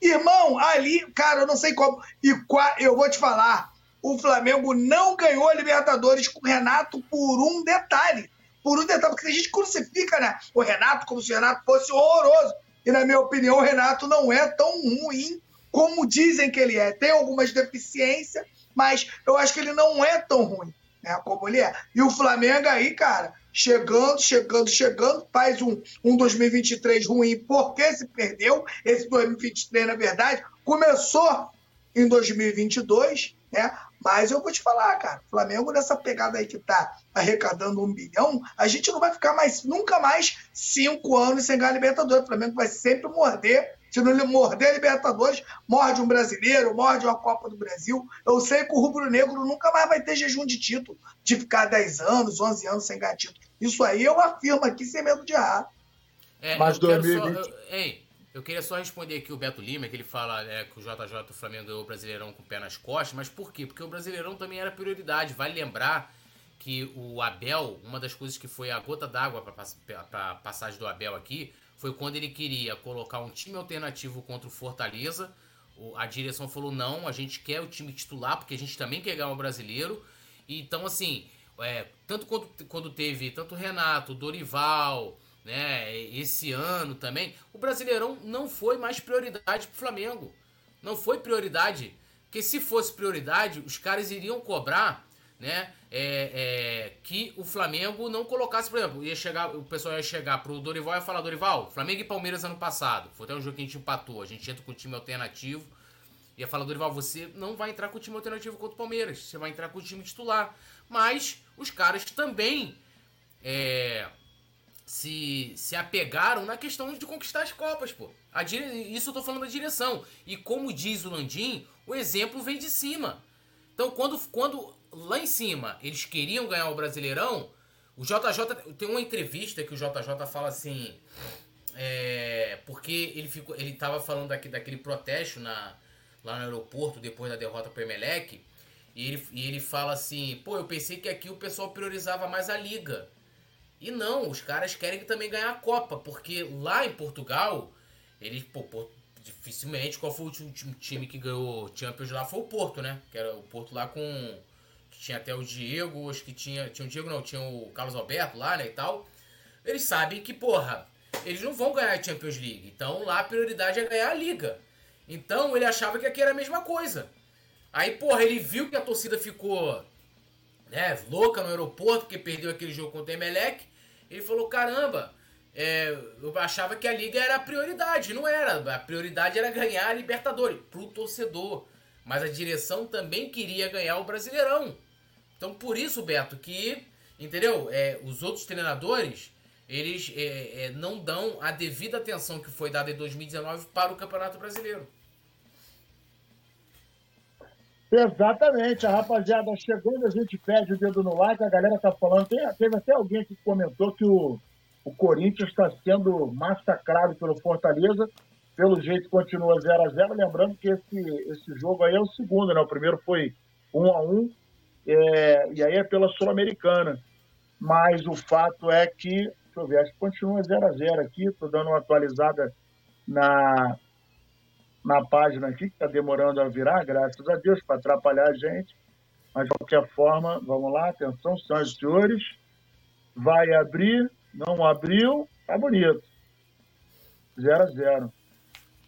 Irmão, ali, cara, eu não sei como. E eu vou te falar, o Flamengo não ganhou a Libertadores com o Renato por um detalhe. Por um detalhe, porque a gente crucifica, né? O Renato como se o Renato fosse horroroso. E, na minha opinião, o Renato não é tão ruim como dizem que ele é. Tem algumas deficiências, mas eu acho que ele não é tão ruim, né? Como ele é. E o Flamengo aí, cara, chegando, chegando, chegando, faz um, um 2023 ruim porque se perdeu. Esse 2023, na verdade, começou em 2022, né? Mas eu vou te falar, cara, o Flamengo nessa pegada aí que tá arrecadando um bilhão, a gente não vai ficar mais, nunca mais cinco anos sem ganhar a Libertadores. O Flamengo vai sempre morder. Se não morder a Libertadores, morde um brasileiro, morde uma Copa do Brasil. Eu sei que o Rubro Negro nunca mais vai ter jejum de título, de ficar 10 anos, 11 anos sem ganhar título. Isso aí eu afirmo aqui sem medo de errar. É, Mas 2020. Só, eu, ei, eu queria só responder aqui o Beto Lima, que ele fala é, que o JJ o Flamengo ganhou o Brasileirão com o pé nas costas, mas por quê? Porque o Brasileirão também era prioridade. Vale lembrar que o Abel, uma das coisas que foi a gota d'água para a passagem do Abel aqui, foi quando ele queria colocar um time alternativo contra o Fortaleza. A direção falou: não, a gente quer o time titular, porque a gente também quer ganhar o brasileiro. Então, assim, é, tanto quando, quando teve tanto Renato, Dorival, né, esse ano também, o Brasileirão não foi mais prioridade para o Flamengo. Não foi prioridade. Porque se fosse prioridade, os caras iriam cobrar né, é, é, que o Flamengo não colocasse, por exemplo, ia chegar, o pessoal ia chegar pro Dorival e ia falar, Dorival, Flamengo e Palmeiras ano passado, foi até um jogo que a gente empatou, a gente entra com o time alternativo, ia falar, Dorival, você não vai entrar com o time alternativo contra o Palmeiras, você vai entrar com o time titular. Mas os caras também é, se, se apegaram na questão de conquistar as Copas, pô. Dire... Isso eu tô falando da direção. E como diz o Landim, o exemplo vem de cima. Então, quando, quando lá em cima eles queriam ganhar o Brasileirão, o JJ. Tem uma entrevista que o JJ fala assim. É, porque ele ficou. Ele tava falando daqui, daquele protesto na, lá no aeroporto depois da derrota pro Emelec. E ele, e ele fala assim, pô, eu pensei que aqui o pessoal priorizava mais a liga. E não, os caras querem também ganhar a Copa, porque lá em Portugal, eles, pô, pô dificilmente, qual foi o último time que ganhou Champions lá? Foi o Porto, né? Que era o Porto lá com. Tinha até o Diego, acho que tinha. Tinha o Diego, não, tinha o Carlos Alberto lá, né? E tal. Eles sabem que, porra, eles não vão ganhar a Champions League. Então lá a prioridade é ganhar a Liga. Então ele achava que aqui era a mesma coisa. Aí, porra, ele viu que a torcida ficou né, louca no aeroporto porque perdeu aquele jogo contra o Emelec. Ele falou: caramba, é, eu achava que a liga era a prioridade. Não era. A prioridade era ganhar a Libertadores pro torcedor. Mas a direção também queria ganhar o Brasileirão. Então, por isso, Beto, que, entendeu? É, os outros treinadores, eles é, é não dão a devida atenção que foi dada em 2019 para o Campeonato Brasileiro. Exatamente, a rapaziada chegando, a gente pede o dedo no like, a galera tá falando, tem, teve até alguém que comentou que o, o Corinthians está sendo massacrado pelo Fortaleza, pelo jeito continua 0 a 0 lembrando que esse, esse jogo aí é o segundo, né? O primeiro foi 1 a 1 é, e aí é pela Sul-Americana. Mas o fato é que, deixa eu ver, acho que continua 0 a 0 aqui, estou dando uma atualizada na, na página aqui, que está demorando a virar, graças a Deus, para atrapalhar a gente. Mas, de qualquer forma, vamos lá, atenção, senhoras e senhores. Vai abrir, não abriu, tá bonito. 0 a 0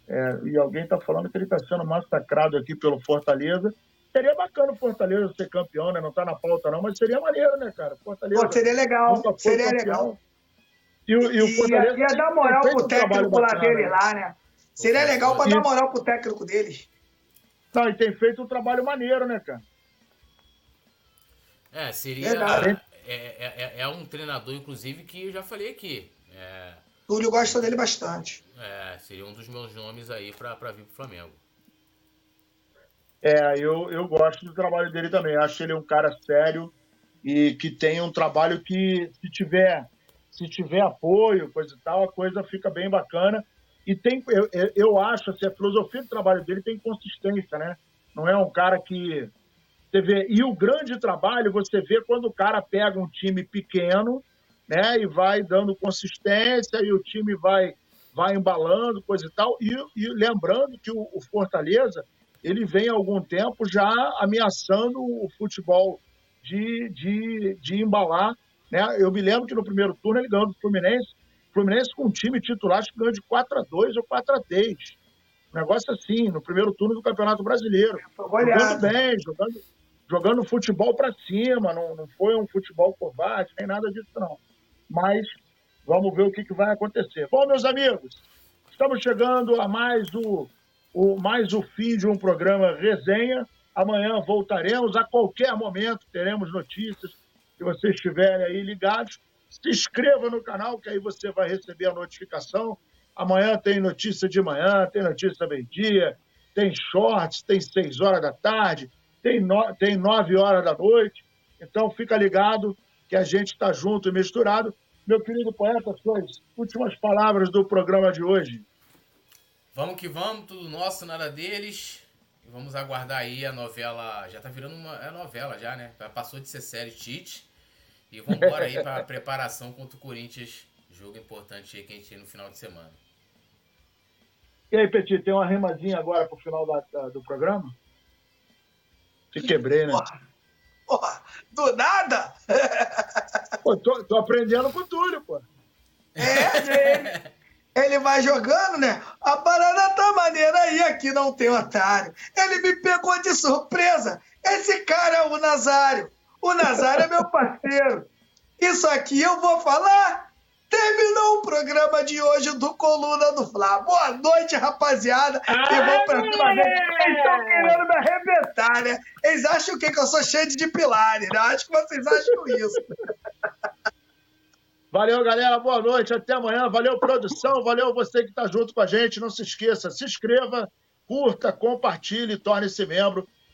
é, E alguém está falando que ele está sendo massacrado aqui pelo Fortaleza. Seria bacana o Fortaleza ser campeão, né? Não está na pauta, não, mas seria maneiro, né, cara? Fortaleza. Pô, seria legal, seria campeão. legal. E, o, e o Fortaleza. Ia, ia dar moral pro técnico lá dele, lá, né? Seria legal para dar moral pro técnico deles. Não, e tem feito um trabalho maneiro, né, cara? É, seria. É, é, é, é, um treinador, inclusive, que eu já falei aqui. É... Túlio gosta dele bastante. É, seria um dos meus nomes aí para vir pro Flamengo. É, eu, eu gosto do trabalho dele também. Acho ele um cara sério e que tem um trabalho que, se tiver, se tiver apoio, coisa e tal, a coisa fica bem bacana. E tem, eu, eu acho, assim, a filosofia do trabalho dele tem consistência, né? Não é um cara que. Você vê, e o grande trabalho você vê quando o cara pega um time pequeno, né? E vai dando consistência e o time vai, vai embalando, coisa e tal. E, e lembrando que o, o Fortaleza, ele vem há algum tempo já ameaçando o futebol de, de, de embalar. Né? Eu me lembro que no primeiro turno ele ganhou do Fluminense Fluminense com um time titular acho que ganhou de 4 a 2 ou 4 a 3 Um negócio assim, no primeiro turno do Campeonato Brasileiro. Jogando bem, jogando, jogando futebol para cima, não, não foi um futebol covarde, nem nada disso, não. Mas vamos ver o que, que vai acontecer. Bom, meus amigos, estamos chegando a mais o, o, mais o fim de um programa resenha. Amanhã voltaremos, a qualquer momento teremos notícias, se vocês estiverem aí ligados. Se inscreva no canal, que aí você vai receber a notificação. Amanhã tem notícia de manhã, tem notícia meio-dia, tem shorts, tem seis horas da tarde, tem, no, tem nove horas da noite. Então fica ligado que a gente está junto e misturado. Meu querido poeta, suas últimas palavras do programa de hoje. Vamos que vamos, tudo nosso, nada deles. Vamos aguardar aí a novela. Já tá virando uma é novela já, né? Passou de ser série Tite. E vamos embora aí para a preparação contra o Corinthians. Jogo importante aí que a gente tem no final de semana. E aí, Petit, tem uma remadinha agora pro final da, da, do programa? Te quebrei, né? Porra, porra do nada? Pô, tô, tô aprendendo com o Túlio, pô. É, ele, ele vai jogando, né? A parada tá maneira aí, aqui não tem otário. Ele me pegou de surpresa. Esse cara é o Nazário. O Nazário é meu parceiro. Isso aqui eu vou falar. Terminou o programa de hoje do Coluna do Fla. Boa noite, rapaziada. e vamos pra cima deles. Eles estão querendo me arrebentar, né? Eles acham o quê? Que eu sou cheio de pilares, né? Acho que vocês acham isso. Valeu, galera. Boa noite. Até amanhã. Valeu, produção. Valeu você que está junto com a gente. Não se esqueça, se inscreva, curta, compartilhe, torne-se membro.